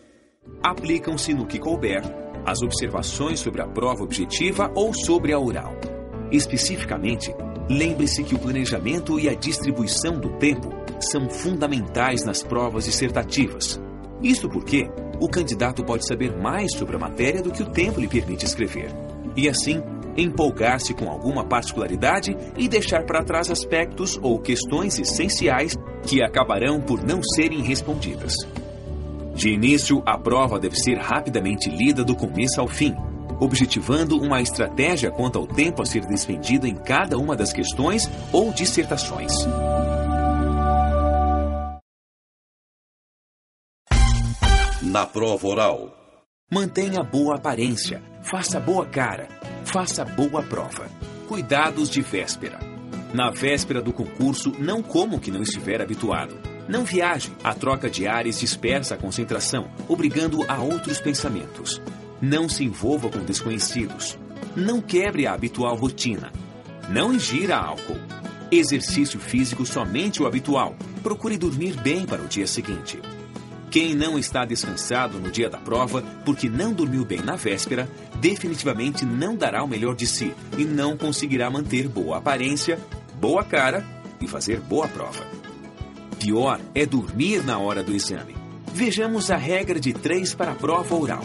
Aplicam-se no que couber as observações sobre a prova objetiva ou sobre a oral. Especificamente, lembre-se que o planejamento e a distribuição do tempo são fundamentais nas provas dissertativas. Isto porque o candidato pode saber mais sobre a matéria do que o tempo lhe permite escrever. E assim, empolgar-se com alguma particularidade e deixar para trás aspectos ou questões essenciais que acabarão por não serem respondidas. De início, a prova deve ser rapidamente lida do começo ao fim, objetivando uma estratégia quanto ao tempo a ser despendido em cada uma das questões ou dissertações. Na prova oral. Mantenha boa aparência, faça boa cara, faça boa prova. Cuidados de véspera. Na véspera do concurso, não como que não estiver habituado. Não viaje. A troca de ares dispersa a concentração, obrigando a outros pensamentos. Não se envolva com desconhecidos. Não quebre a habitual rotina. Não ingira álcool. Exercício físico somente o habitual. Procure dormir bem para o dia seguinte. Quem não está descansado no dia da prova porque não dormiu bem na véspera, definitivamente não dará o melhor de si e não conseguirá manter boa aparência, boa cara e fazer boa prova. Pior é dormir na hora do exame. Vejamos a regra de três para a prova oral.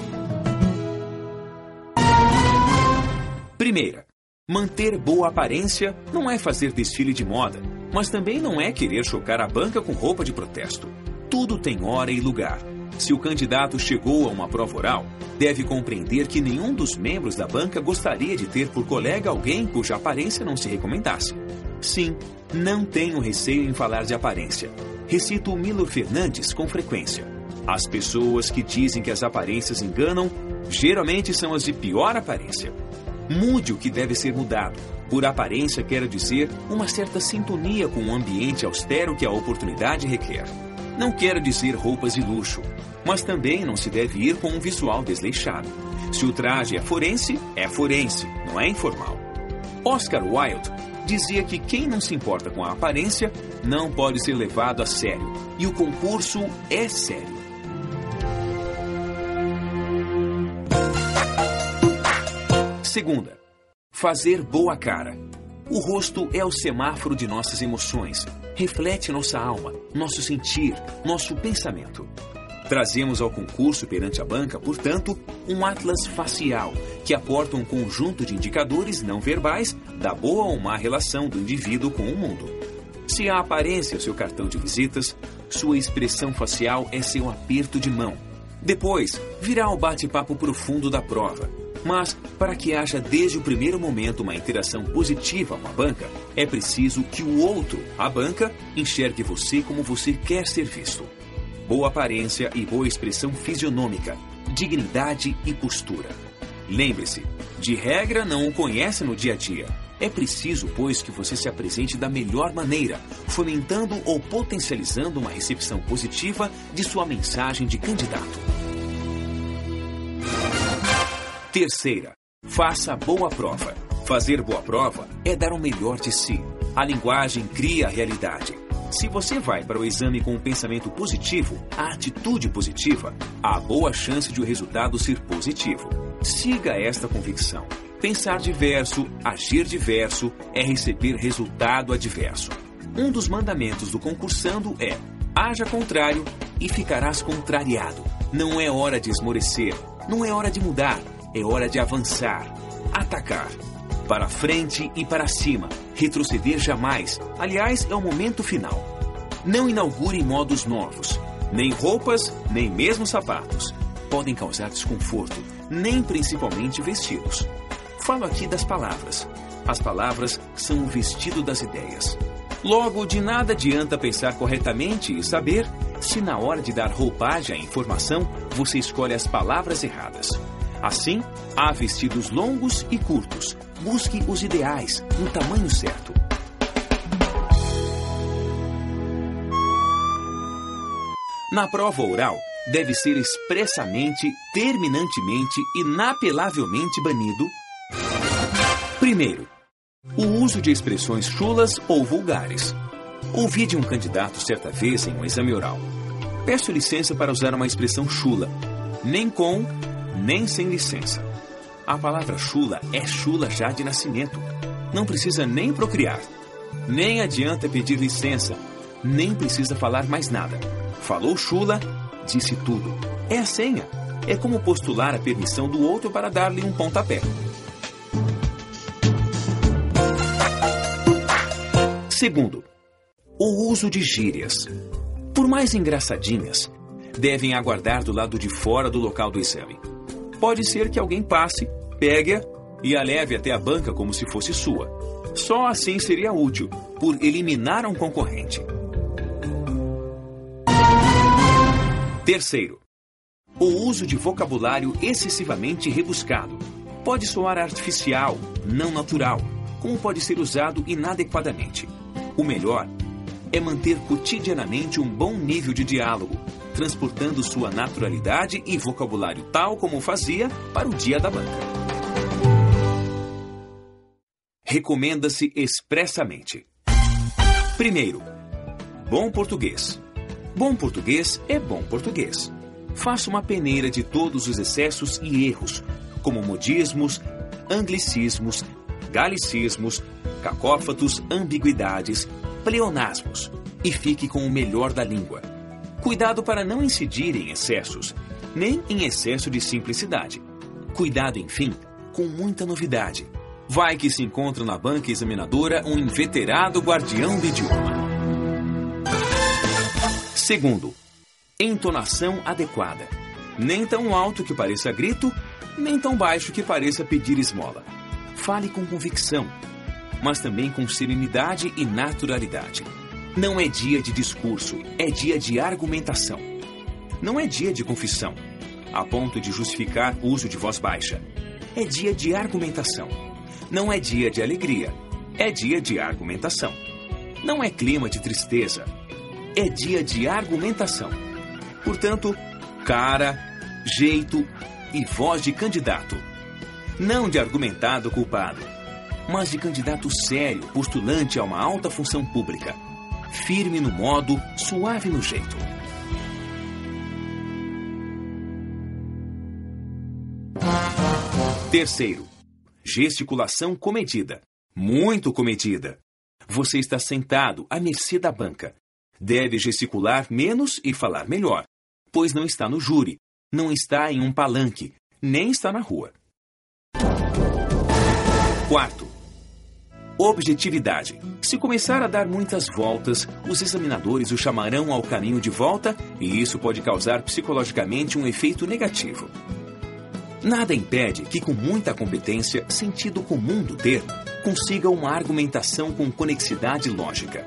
Primeira, manter boa aparência não é fazer desfile de moda, mas também não é querer chocar a banca com roupa de protesto tudo tem hora e lugar. Se o candidato chegou a uma prova oral, deve compreender que nenhum dos membros da banca gostaria de ter por colega alguém cuja aparência não se recomendasse. Sim, não tenho receio em falar de aparência. Recito Milo Fernandes com frequência. As pessoas que dizem que as aparências enganam geralmente são as de pior aparência. Mude o que deve ser mudado. Por aparência, quero dizer uma certa sintonia com o ambiente austero que a oportunidade requer. Não quero dizer roupas de luxo, mas também não se deve ir com um visual desleixado. Se o traje é forense, é forense, não é informal. Oscar Wilde dizia que quem não se importa com a aparência não pode ser levado a sério, e o concurso é sério. Segunda, fazer boa cara. O rosto é o semáforo de nossas emoções reflete nossa alma, nosso sentir, nosso pensamento. Trazemos ao concurso perante a banca, portanto, um atlas facial que aporta um conjunto de indicadores não verbais da boa ou má relação do indivíduo com o mundo. Se a aparência é seu cartão de visitas, sua expressão facial é seu aperto de mão. Depois, virá o bate-papo profundo da prova, mas, para que haja desde o primeiro momento uma interação positiva com a banca, é preciso que o outro, a banca, enxergue você como você quer ser visto. Boa aparência e boa expressão fisionômica, dignidade e postura. Lembre-se, de regra não o conhece no dia a dia. É preciso, pois, que você se apresente da melhor maneira, fomentando ou potencializando uma recepção positiva de sua mensagem de candidato. Terceira, faça boa prova. Fazer boa prova é dar o melhor de si. A linguagem cria a realidade. Se você vai para o exame com um pensamento positivo, a atitude positiva, há boa chance de o resultado ser positivo. Siga esta convicção. Pensar diverso, agir diverso, é receber resultado adverso. Um dos mandamentos do concursando é: haja contrário e ficarás contrariado. Não é hora de esmorecer, não é hora de mudar, é hora de avançar, atacar. Para frente e para cima. Retroceder jamais. Aliás, é o momento final. Não inaugure modos novos. Nem roupas, nem mesmo sapatos. Podem causar desconforto, nem principalmente vestidos. Falo aqui das palavras. As palavras são o vestido das ideias. Logo, de nada adianta pensar corretamente e saber se na hora de dar roupagem à informação você escolhe as palavras erradas. Assim, há vestidos longos e curtos. Busque os ideais, no tamanho certo. Na prova oral, deve ser expressamente, terminantemente, inapelavelmente banido. Primeiro, o uso de expressões chulas ou vulgares. Ouvi de um candidato certa vez em um exame oral. Peço licença para usar uma expressão chula, nem com, nem sem licença. A palavra chula é chula já de nascimento. Não precisa nem procriar. Nem adianta pedir licença. Nem precisa falar mais nada. Falou chula, disse tudo. É a senha. É como postular a permissão do outro para dar-lhe um pontapé. Segundo, o uso de gírias. Por mais engraçadinhas, devem aguardar do lado de fora do local do exame. Pode ser que alguém passe, pegue-a e a leve até a banca como se fosse sua. Só assim seria útil, por eliminar um concorrente. Terceiro, o uso de vocabulário excessivamente rebuscado. Pode soar artificial, não natural, como pode ser usado inadequadamente. O melhor é manter cotidianamente um bom nível de diálogo, transportando sua naturalidade e vocabulário tal como fazia para o dia da banca. Recomenda-se expressamente. Primeiro, bom português. Bom português é bom português. Faça uma peneira de todos os excessos e erros, como modismos, anglicismos, galicismos, cacófatos, ambiguidades, pleonasmos, e fique com o melhor da língua. Cuidado para não incidir em excessos, nem em excesso de simplicidade. Cuidado, enfim, com muita novidade. Vai que se encontra na banca examinadora um inveterado guardião do idioma. Segundo, entonação adequada. Nem tão alto que pareça grito, nem tão baixo que pareça pedir esmola. Fale com convicção, mas também com serenidade e naturalidade. Não é dia de discurso, é dia de argumentação. Não é dia de confissão, a ponto de justificar o uso de voz baixa. É dia de argumentação. Não é dia de alegria, é dia de argumentação. Não é clima de tristeza, é dia de argumentação. Portanto, cara, jeito e voz de candidato. Não de argumentado culpado, mas de candidato sério, postulante a uma alta função pública. Firme no modo, suave no jeito. Terceiro, gesticulação comedida. Muito comedida. Você está sentado à mercê da banca. Deve gesticular menos e falar melhor, pois não está no júri, não está em um palanque, nem está na rua. Quarto, objetividade. Se começar a dar muitas voltas, os examinadores o chamarão ao caminho de volta e isso pode causar psicologicamente um efeito negativo. Nada impede que, com muita competência, sentido comum do termo, consiga uma argumentação com conexidade lógica.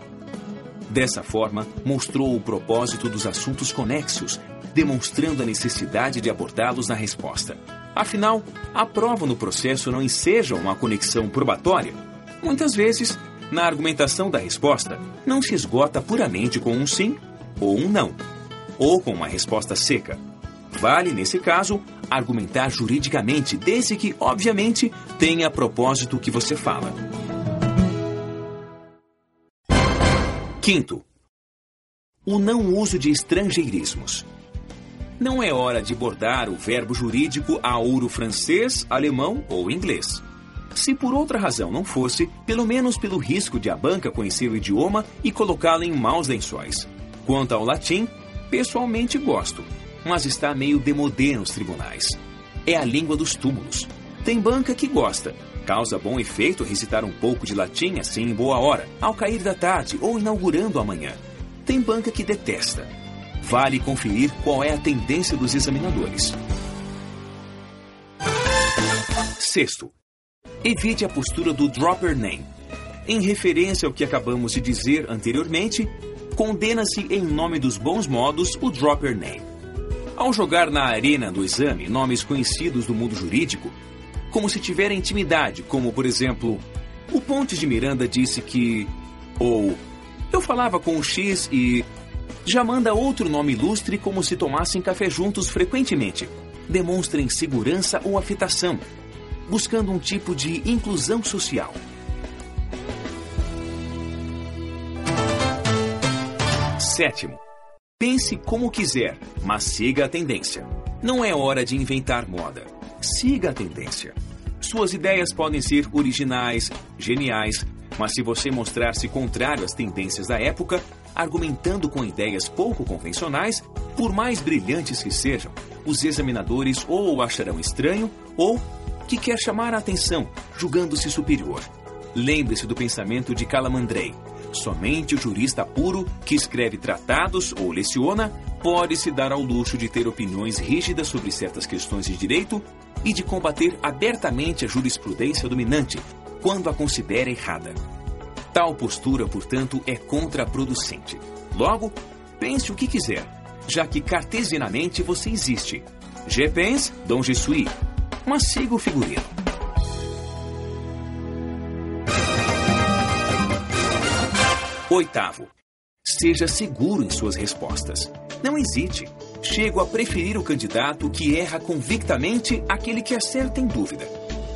Dessa forma, mostrou o propósito dos assuntos conexos, demonstrando a necessidade de abordá-los na resposta. Afinal, a prova no processo não enseja uma conexão probatória, Muitas vezes, na argumentação da resposta, não se esgota puramente com um sim ou um não, ou com uma resposta seca. Vale, nesse caso, argumentar juridicamente, desde que, obviamente, tenha propósito o que você fala. Quinto, o não uso de estrangeirismos. Não é hora de bordar o verbo jurídico a ouro francês, alemão ou inglês. Se por outra razão não fosse, pelo menos pelo risco de a banca conhecer o idioma e colocá-lo em maus lençóis. Quanto ao latim, pessoalmente gosto, mas está meio demodê nos tribunais. É a língua dos túmulos. Tem banca que gosta. Causa bom efeito recitar um pouco de latim assim em boa hora, ao cair da tarde ou inaugurando amanhã. Tem banca que detesta. Vale conferir qual é a tendência dos examinadores. Sexto, evite a postura do dropper name. Em referência ao que acabamos de dizer anteriormente, condena-se em nome dos bons modos o dropper name. Ao jogar na arena do exame nomes conhecidos do mundo jurídico, como se tiver intimidade, como por exemplo, o Pontes de Miranda disse que. ou eu falava com o X e. já manda outro nome ilustre como se tomassem café juntos frequentemente. Demonstra insegurança ou afetação, buscando um tipo de inclusão social. Sétimo, pense como quiser, mas siga a tendência. Não é hora de inventar moda. Siga a tendência. Suas ideias podem ser originais, geniais, mas se você mostrar-se contrário às tendências da época, argumentando com ideias pouco convencionais, por mais brilhantes que sejam, os examinadores ou o acharão estranho ou que quer chamar a atenção, julgando-se superior. Lembre-se do pensamento de Calamandrei. Somente o jurista puro, que escreve tratados ou leciona, pode se dar ao luxo de ter opiniões rígidas sobre certas questões de direito e de combater abertamente a jurisprudência dominante, quando a considera errada. Tal postura, portanto, é contraproducente. Logo, pense o que quiser, já que cartesianamente você existe. Je pense, donc je suis. Mas siga o figurino. Oitavo. Seja seguro em suas respostas. Não hesite. Chego a preferir o candidato que erra convictamente aquele que acerta em dúvida.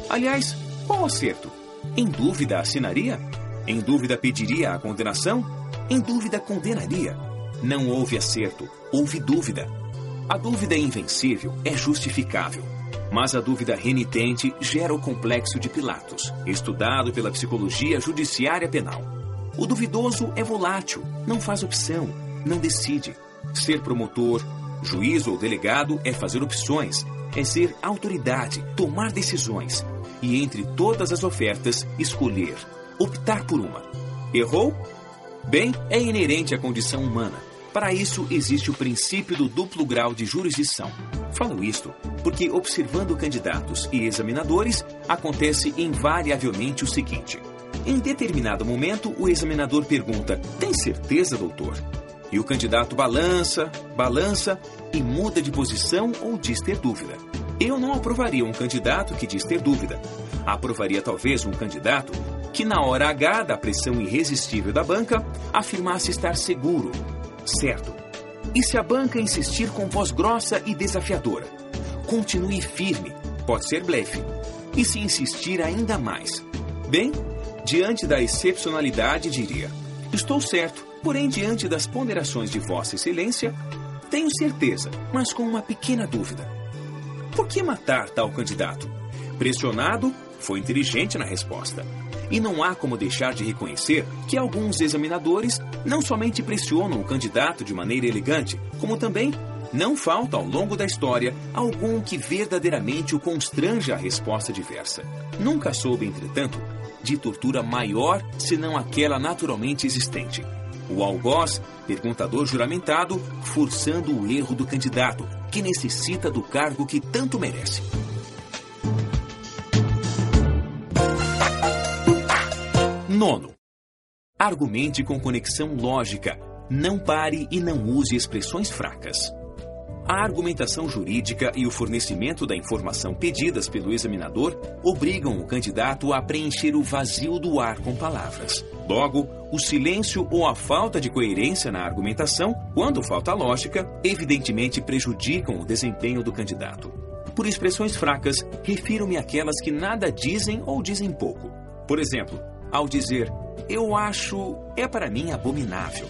Aliás, qual acerto? Em dúvida assinaria? Em dúvida pediria a condenação? Em dúvida condenaria? Não houve acerto, houve dúvida. A dúvida é invencível, é justificável. Mas a dúvida renitente gera o complexo de Pilatos, estudado pela psicologia judiciária penal. O duvidoso é volátil, não faz opção, não decide. Ser promotor, juiz ou delegado é fazer opções, é ser autoridade, tomar decisões e, entre todas as ofertas, escolher, optar por uma. Errou? Bem, é inerente à condição humana. Para isso, existe o princípio do duplo grau de jurisdição. Falo isto porque, observando candidatos e examinadores, acontece invariavelmente o seguinte: em determinado momento, o examinador pergunta: Tem certeza, doutor? E o candidato balança, balança e muda de posição ou diz ter dúvida. Eu não aprovaria um candidato que diz ter dúvida. Aprovaria talvez um candidato que, na hora H da pressão irresistível da banca, afirmasse estar seguro, certo. E se a banca insistir com voz grossa e desafiadora? Continue firme, pode ser blefe. E se insistir ainda mais? Bem, diante da excepcionalidade, diria: Estou certo, porém, diante das ponderações de Vossa Excelência, tenho certeza, mas com uma pequena dúvida. Por que matar tal candidato? Pressionado, foi inteligente na resposta. E não há como deixar de reconhecer que alguns examinadores não somente pressionam o candidato de maneira elegante, como também não falta ao longo da história algum que verdadeiramente o constranja a resposta diversa. Nunca soube, entretanto, de tortura maior senão aquela naturalmente existente. O algoz, perguntador juramentado, forçando o erro do candidato, que necessita do cargo que tanto merece. Nono. Argumente com conexão lógica. Não pare e não use expressões fracas. A argumentação jurídica e o fornecimento da informação pedidas pelo examinador obrigam o candidato a preencher o vazio do ar com palavras. Logo, o silêncio ou a falta de coerência na argumentação, quando falta lógica, evidentemente prejudicam o desempenho do candidato. Por expressões fracas, refiro-me àquelas que nada dizem ou dizem pouco. Por exemplo, ao dizer eu acho é para mim abominável.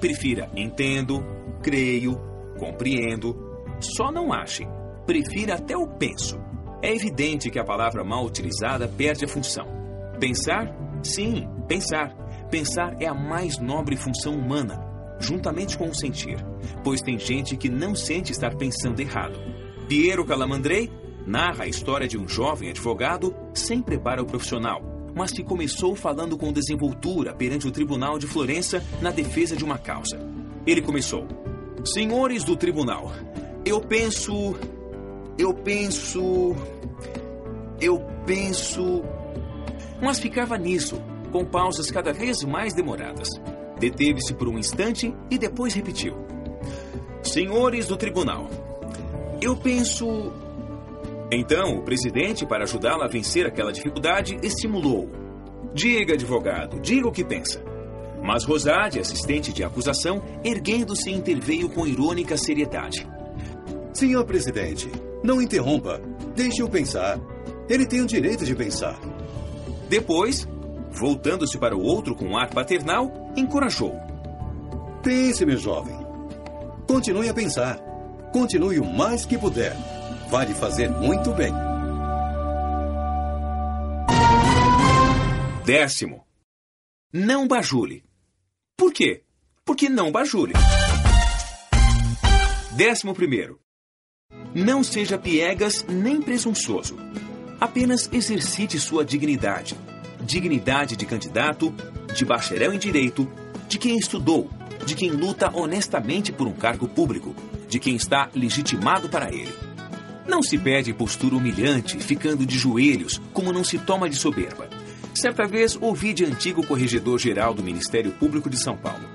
Prefira entendo, creio, compreendo. Só não ache. Prefira até o penso. É evidente que a palavra mal utilizada perde a função. Pensar? Sim, pensar. Pensar é a mais nobre função humana, juntamente com o sentir, pois tem gente que não sente estar pensando errado. Piero Calamandrei narra a história de um jovem advogado sem preparo profissional mas que começou falando com desenvoltura perante o Tribunal de Florença na defesa de uma causa. Ele começou: Senhores do tribunal, eu penso. Eu penso. Eu penso. Mas ficava nisso, com pausas cada vez mais demoradas. Deteve-se por um instante e depois repetiu: Senhores do tribunal, eu penso. Então, o presidente, para ajudá-lo a vencer aquela dificuldade, estimulou. Diga, advogado, diga o que pensa. Mas Rosade, assistente de acusação, erguendo-se, interveio com irônica seriedade. Senhor presidente, não interrompa. Deixe-o pensar. Ele tem o direito de pensar. Depois, voltando-se para o outro com um ar paternal, encorajou. Pense, meu jovem. Continue a pensar. Continue o mais que puder. Vai lhe fazer muito bem. Décimo. Não bajule. Por quê? Porque não bajule. Décimo primeiro. Não seja piegas nem presunçoso. Apenas exercite sua dignidade. Dignidade de candidato, de bacharel em direito, de quem estudou, de quem luta honestamente por um cargo público, de quem está legitimado para ele. Não se pede postura humilhante, ficando de joelhos, como não se toma de soberba. Certa vez ouvi de antigo corregedor-geral do Ministério Público de São Paulo.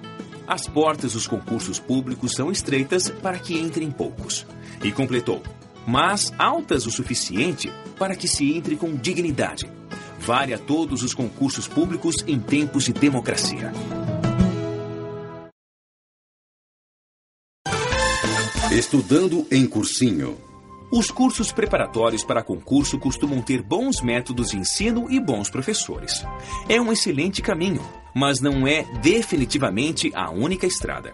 As portas dos concursos públicos são estreitas para que entrem poucos. E completou: mas altas o suficiente para que se entre com dignidade. Vale a todos os concursos públicos em tempos de democracia. Estudando em cursinho. Os cursos preparatórios para concurso costumam ter bons métodos de ensino e bons professores. É um excelente caminho, mas não é definitivamente a única estrada.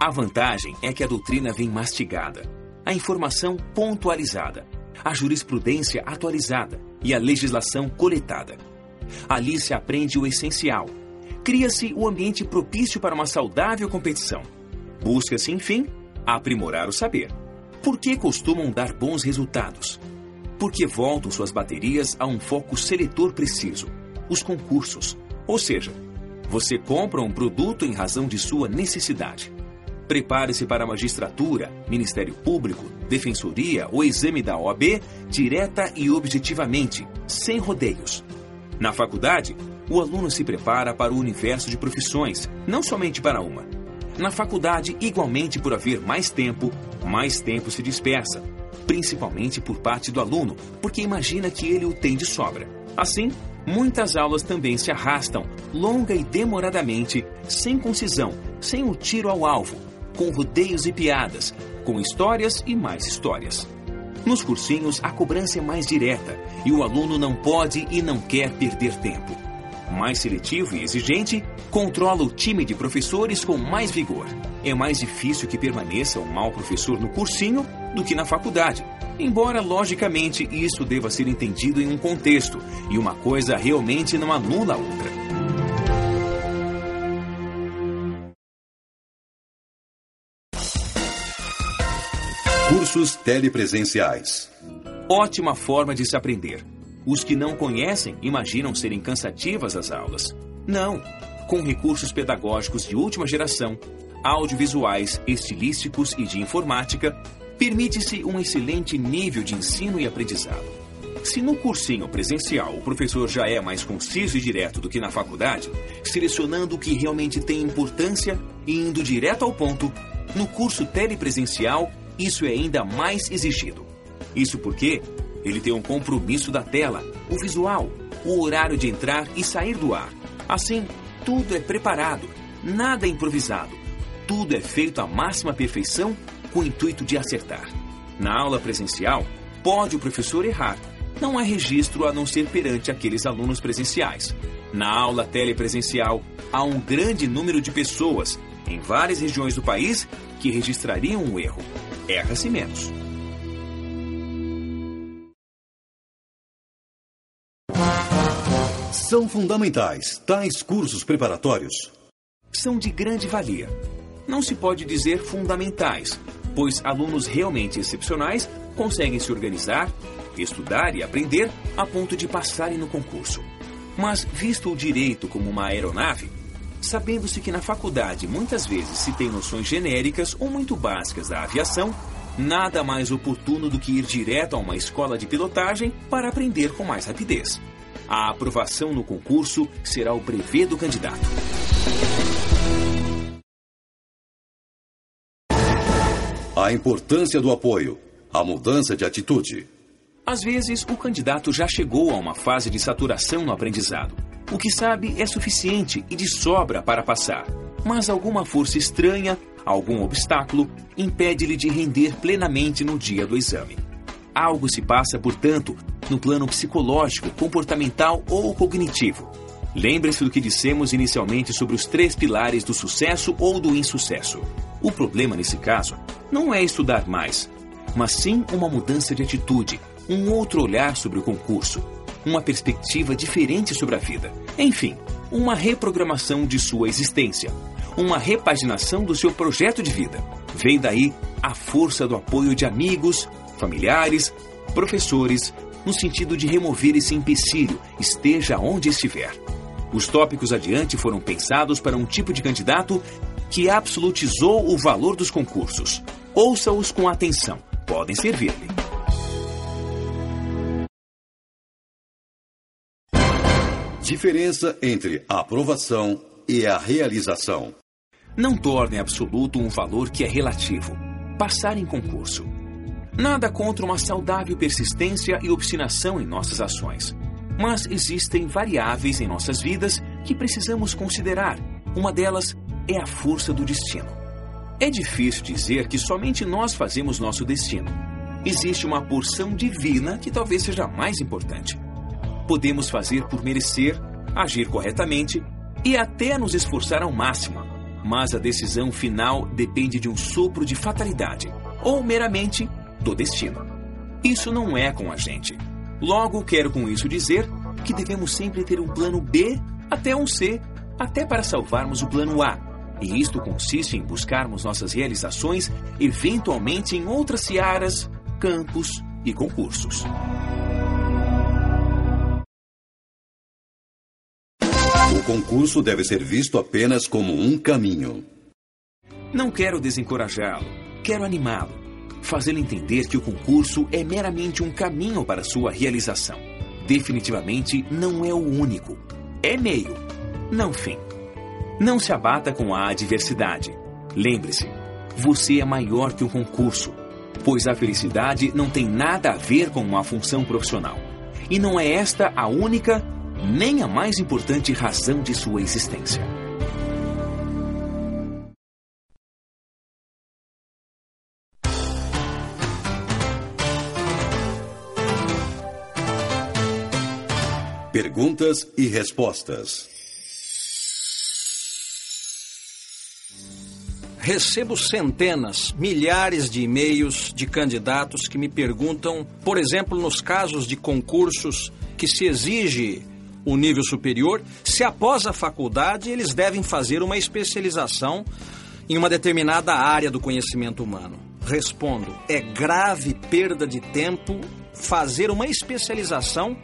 A vantagem é que a doutrina vem mastigada, a informação pontualizada, a jurisprudência atualizada e a legislação coletada. Ali se aprende o essencial. Cria-se o ambiente propício para uma saudável competição. Busca-se, enfim, aprimorar o saber. Por que costumam dar bons resultados? Porque voltam suas baterias a um foco seletor preciso: os concursos. Ou seja, você compra um produto em razão de sua necessidade. Prepare-se para a magistratura, Ministério Público, Defensoria ou exame da OAB direta e objetivamente, sem rodeios. Na faculdade, o aluno se prepara para o universo de profissões, não somente para uma. Na faculdade, igualmente por haver mais tempo, mais tempo se dispersa, principalmente por parte do aluno, porque imagina que ele o tem de sobra. Assim, muitas aulas também se arrastam, longa e demoradamente, sem concisão, sem o tiro ao alvo, com rodeios e piadas, com histórias e mais histórias. Nos cursinhos, a cobrança é mais direta e o aluno não pode e não quer perder tempo. Mais seletivo e exigente, controla o time de professores com mais vigor. É mais difícil que permaneça um mau professor no cursinho do que na faculdade, embora logicamente isso deva ser entendido em um contexto e uma coisa realmente não anula a outra. Cursos telepresenciais. Ótima forma de se aprender. Os que não conhecem imaginam serem cansativas as aulas. Não. Com recursos pedagógicos de última geração, audiovisuais, estilísticos e de informática, permite-se um excelente nível de ensino e aprendizado. Se no cursinho presencial o professor já é mais conciso e direto do que na faculdade, selecionando o que realmente tem importância e indo direto ao ponto, no curso telepresencial isso é ainda mais exigido. Isso porque ele tem um compromisso da tela, o visual, o horário de entrar e sair do ar. Assim, tudo é preparado, nada é improvisado. Tudo é feito à máxima perfeição com o intuito de acertar. Na aula presencial, pode o professor errar. Não há registro a não ser perante aqueles alunos presenciais. Na aula telepresencial, há um grande número de pessoas, em várias regiões do país, que registrariam um erro erra-se menos. São fundamentais tais cursos preparatórios? São de grande valia. Não se pode dizer fundamentais, pois alunos realmente excepcionais conseguem se organizar, estudar e aprender a ponto de passarem no concurso. Mas, visto o direito como uma aeronave, sabendo-se que na faculdade muitas vezes se tem noções genéricas ou muito básicas da aviação, nada mais oportuno do que ir direto a uma escola de pilotagem para aprender com mais rapidez. A aprovação no concurso será o brevet do candidato. A importância do apoio, a mudança de atitude. Às vezes, o candidato já chegou a uma fase de saturação no aprendizado. O que sabe é suficiente e de sobra para passar. Mas alguma força estranha, algum obstáculo, impede-lhe de render plenamente no dia do exame. Algo se passa, portanto, no plano psicológico, comportamental ou cognitivo. Lembre-se do que dissemos inicialmente sobre os três pilares do sucesso ou do insucesso. O problema nesse caso não é estudar mais, mas sim uma mudança de atitude, um outro olhar sobre o concurso, uma perspectiva diferente sobre a vida. Enfim, uma reprogramação de sua existência, uma repaginação do seu projeto de vida. Vem daí a força do apoio de amigos, familiares, professores, no sentido de remover esse empecilho, esteja onde estiver. Os tópicos adiante foram pensados para um tipo de candidato que absolutizou o valor dos concursos. Ouça-os com atenção, podem servir-lhe. Diferença entre a aprovação e a realização. Não torne absoluto um valor que é relativo. Passar em concurso. Nada contra uma saudável persistência e obstinação em nossas ações. Mas existem variáveis em nossas vidas que precisamos considerar. Uma delas é a força do destino. É difícil dizer que somente nós fazemos nosso destino. Existe uma porção divina que talvez seja mais importante. Podemos fazer por merecer, agir corretamente e até nos esforçar ao máximo, mas a decisão final depende de um sopro de fatalidade ou meramente do destino. Isso não é com a gente. Logo, quero com isso dizer que devemos sempre ter um plano B até um C, até para salvarmos o plano A. E isto consiste em buscarmos nossas realizações eventualmente em outras searas, campos e concursos. O concurso deve ser visto apenas como um caminho. Não quero desencorajá-lo, quero animá-lo fazê-lo entender que o concurso é meramente um caminho para sua realização. Definitivamente não é o único. É meio, não fim. Não se abata com a adversidade. Lembre-se, você é maior que o concurso, pois a felicidade não tem nada a ver com uma função profissional. E não é esta a única, nem a mais importante razão de sua existência. Perguntas e respostas. Recebo centenas, milhares de e-mails de candidatos que me perguntam, por exemplo, nos casos de concursos que se exige o nível superior, se após a faculdade eles devem fazer uma especialização em uma determinada área do conhecimento humano. Respondo: é grave perda de tempo fazer uma especialização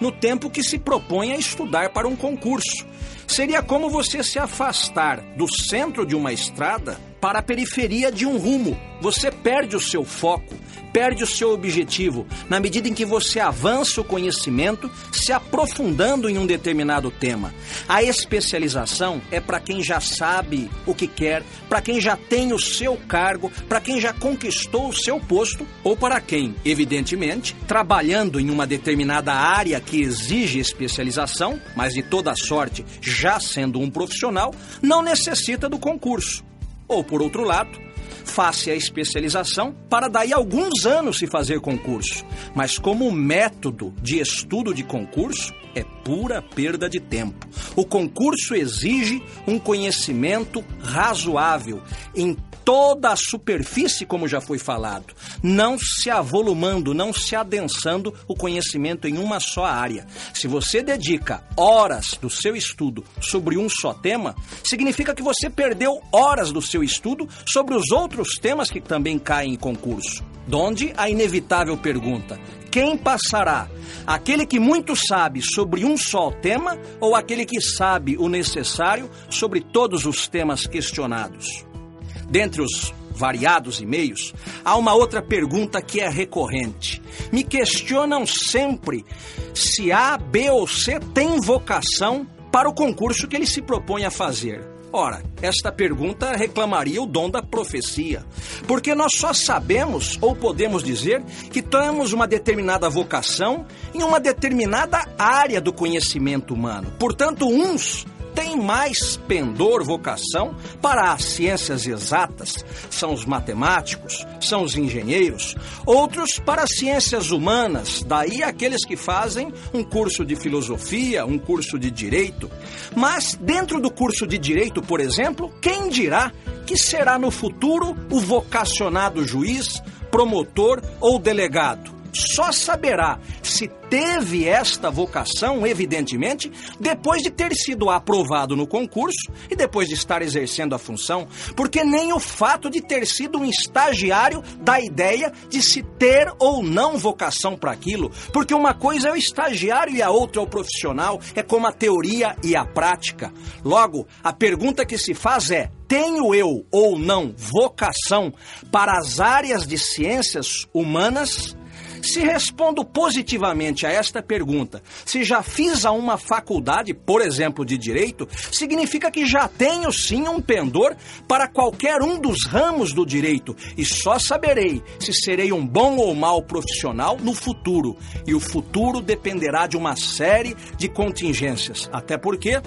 no tempo que se propõe a estudar para um concurso. Seria como você se afastar do centro de uma estrada para a periferia de um rumo. Você perde o seu foco, perde o seu objetivo na medida em que você avança o conhecimento se aprofundando em um determinado tema. A especialização é para quem já sabe o que quer, para quem já tem o seu cargo, para quem já conquistou o seu posto ou para quem, evidentemente, trabalhando em uma determinada área que exige especialização, mas de toda sorte já sendo um profissional, não necessita do concurso. Ou por outro lado, faça a especialização para daí alguns anos se fazer concurso. Mas como método de estudo de concurso, é pura perda de tempo. O concurso exige um conhecimento razoável em toda a superfície, como já foi falado, não se avolumando, não se adensando o conhecimento em uma só área. Se você dedica horas do seu estudo sobre um só tema, significa que você perdeu horas do seu estudo sobre os outros temas que também caem em concurso. Donde a inevitável pergunta: quem passará? Aquele que muito sabe sobre um só tema ou aquele que sabe o necessário sobre todos os temas questionados? Dentre os variados e-mails, há uma outra pergunta que é recorrente. Me questionam sempre se A, B ou C tem vocação para o concurso que ele se propõe a fazer. Ora, esta pergunta reclamaria o dom da profecia, porque nós só sabemos ou podemos dizer que temos uma determinada vocação em uma determinada área do conhecimento humano. Portanto, uns tem mais pendor, vocação para as ciências exatas, são os matemáticos, são os engenheiros, outros para as ciências humanas, daí aqueles que fazem um curso de filosofia, um curso de direito. Mas dentro do curso de direito, por exemplo, quem dirá que será no futuro o vocacionado juiz, promotor ou delegado só saberá se teve esta vocação, evidentemente, depois de ter sido aprovado no concurso e depois de estar exercendo a função, porque nem o fato de ter sido um estagiário dá ideia de se ter ou não vocação para aquilo, porque uma coisa é o estagiário e a outra é o profissional, é como a teoria e a prática. Logo, a pergunta que se faz é: tenho eu ou não vocação para as áreas de ciências humanas? Se respondo positivamente a esta pergunta, se já fiz a uma faculdade, por exemplo, de direito, significa que já tenho sim um pendor para qualquer um dos ramos do direito e só saberei se serei um bom ou mau profissional no futuro. E o futuro dependerá de uma série de contingências. Até porque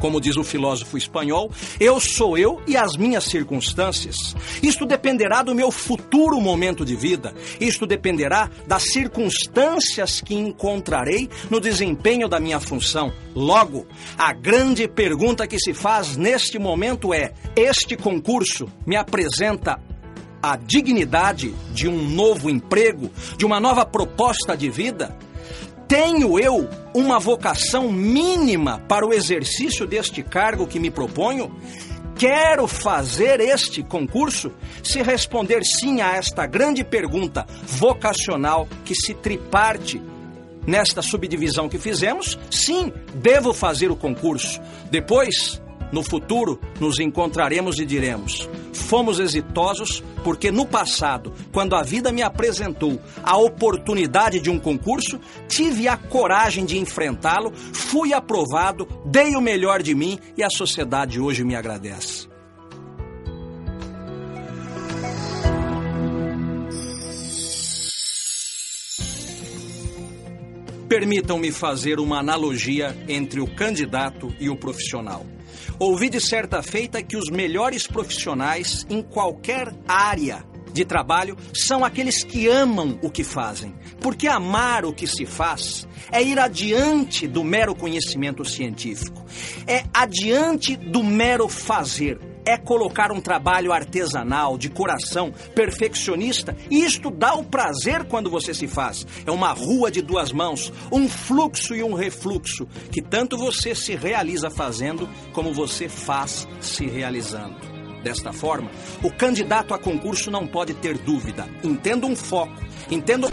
como diz o filósofo espanhol, eu sou eu e as minhas circunstâncias. Isto dependerá do meu futuro momento de vida. Isto dependerá das circunstâncias que encontrarei no desempenho da minha função. Logo, a grande pergunta que se faz neste momento é: este concurso me apresenta a dignidade de um novo emprego, de uma nova proposta de vida? Tenho eu uma vocação mínima para o exercício deste cargo que me proponho? Quero fazer este concurso? Se responder sim a esta grande pergunta vocacional que se triparte nesta subdivisão que fizemos, sim, devo fazer o concurso. Depois, no futuro, nos encontraremos e diremos: fomos exitosos porque no passado, quando a vida me apresentou a oportunidade de um concurso, tive a coragem de enfrentá-lo, fui aprovado, dei o melhor de mim e a sociedade hoje me agradece. Permitam-me fazer uma analogia entre o candidato e o profissional. Ouvi de certa feita que os melhores profissionais em qualquer área de trabalho são aqueles que amam o que fazem. Porque amar o que se faz é ir adiante do mero conhecimento científico, é adiante do mero fazer é colocar um trabalho artesanal, de coração, perfeccionista, e isto dá o prazer quando você se faz. É uma rua de duas mãos, um fluxo e um refluxo, que tanto você se realiza fazendo, como você faz se realizando. Desta forma, o candidato a concurso não pode ter dúvida. Entenda um foco, entenda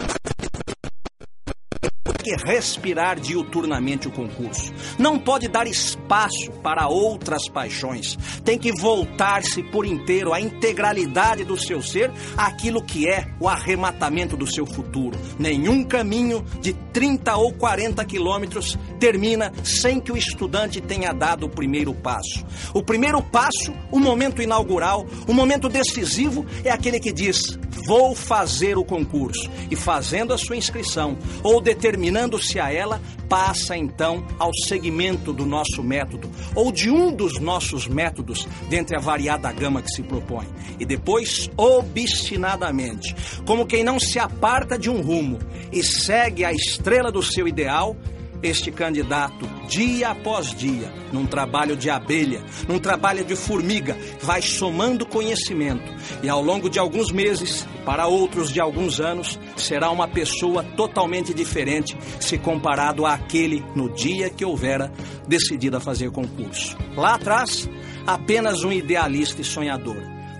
que respirar diuturnamente o concurso. Não pode dar espaço para outras paixões. Tem que voltar-se por inteiro à integralidade do seu ser, aquilo que é o arrematamento do seu futuro. Nenhum caminho de 30 ou 40 quilômetros termina sem que o estudante tenha dado o primeiro passo. O primeiro passo, o momento inaugural, o momento decisivo, é aquele que diz: Vou fazer o concurso. E fazendo a sua inscrição ou determinando Inclinando-se a ela, passa então ao segmento do nosso método, ou de um dos nossos métodos, dentre a variada gama que se propõe. E depois, obstinadamente, como quem não se aparta de um rumo e segue a estrela do seu ideal, este candidato, dia após dia, num trabalho de abelha, num trabalho de formiga, vai somando conhecimento e ao longo de alguns meses, para outros de alguns anos, será uma pessoa totalmente diferente se comparado àquele no dia que houvera decidido a fazer concurso. Lá atrás, apenas um idealista e sonhador.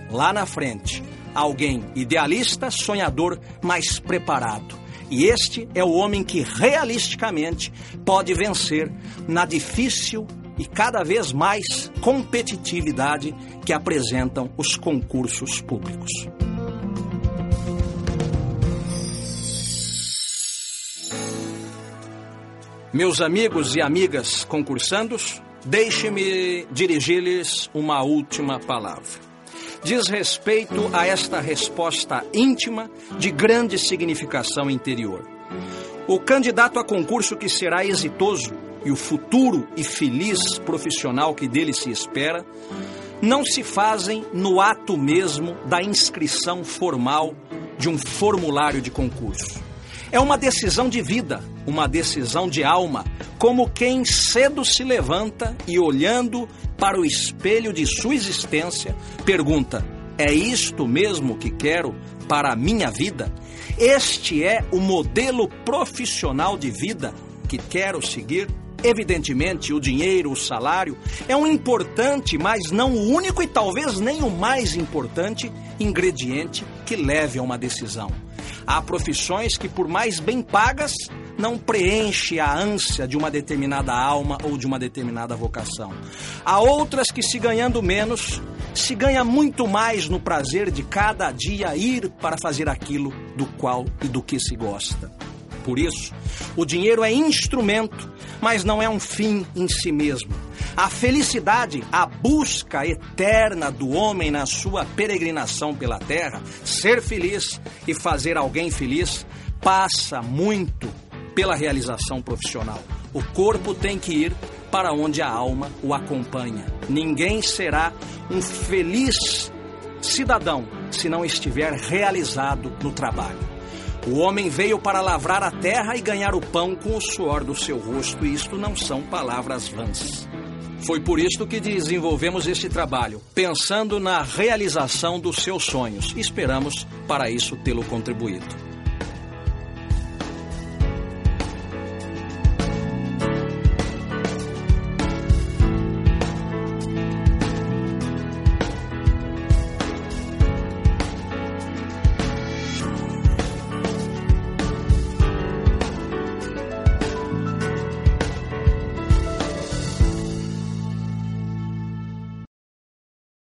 Lá na frente, alguém idealista, sonhador, mas preparado e este é o homem que realisticamente pode vencer na difícil e cada vez mais competitividade que apresentam os concursos públicos. Meus amigos e amigas concursandos, deixe-me dirigir-lhes uma última palavra diz respeito a esta resposta íntima de grande significação interior. O candidato a concurso que será exitoso e o futuro e feliz profissional que dele se espera não se fazem no ato mesmo da inscrição formal de um formulário de concurso. É uma decisão de vida, uma decisão de alma, como quem cedo se levanta e olhando para o espelho de sua existência, pergunta: é isto mesmo que quero para a minha vida? Este é o modelo profissional de vida que quero seguir? Evidentemente, o dinheiro, o salário, é um importante, mas não o único e talvez nem o mais importante ingrediente que leve a uma decisão. Há profissões que, por mais bem pagas, não preenche a ânsia de uma determinada alma ou de uma determinada vocação. Há outras que, se ganhando menos, se ganha muito mais no prazer de cada dia ir para fazer aquilo do qual e do que se gosta. Por isso, o dinheiro é instrumento, mas não é um fim em si mesmo. A felicidade, a busca eterna do homem na sua peregrinação pela terra, ser feliz e fazer alguém feliz, passa muito pela realização profissional. O corpo tem que ir para onde a alma o acompanha. Ninguém será um feliz cidadão se não estiver realizado no trabalho. O homem veio para lavrar a terra e ganhar o pão com o suor do seu rosto, e isto não são palavras vãs. Foi por isto que desenvolvemos este trabalho, pensando na realização dos seus sonhos. Esperamos, para isso, tê-lo contribuído.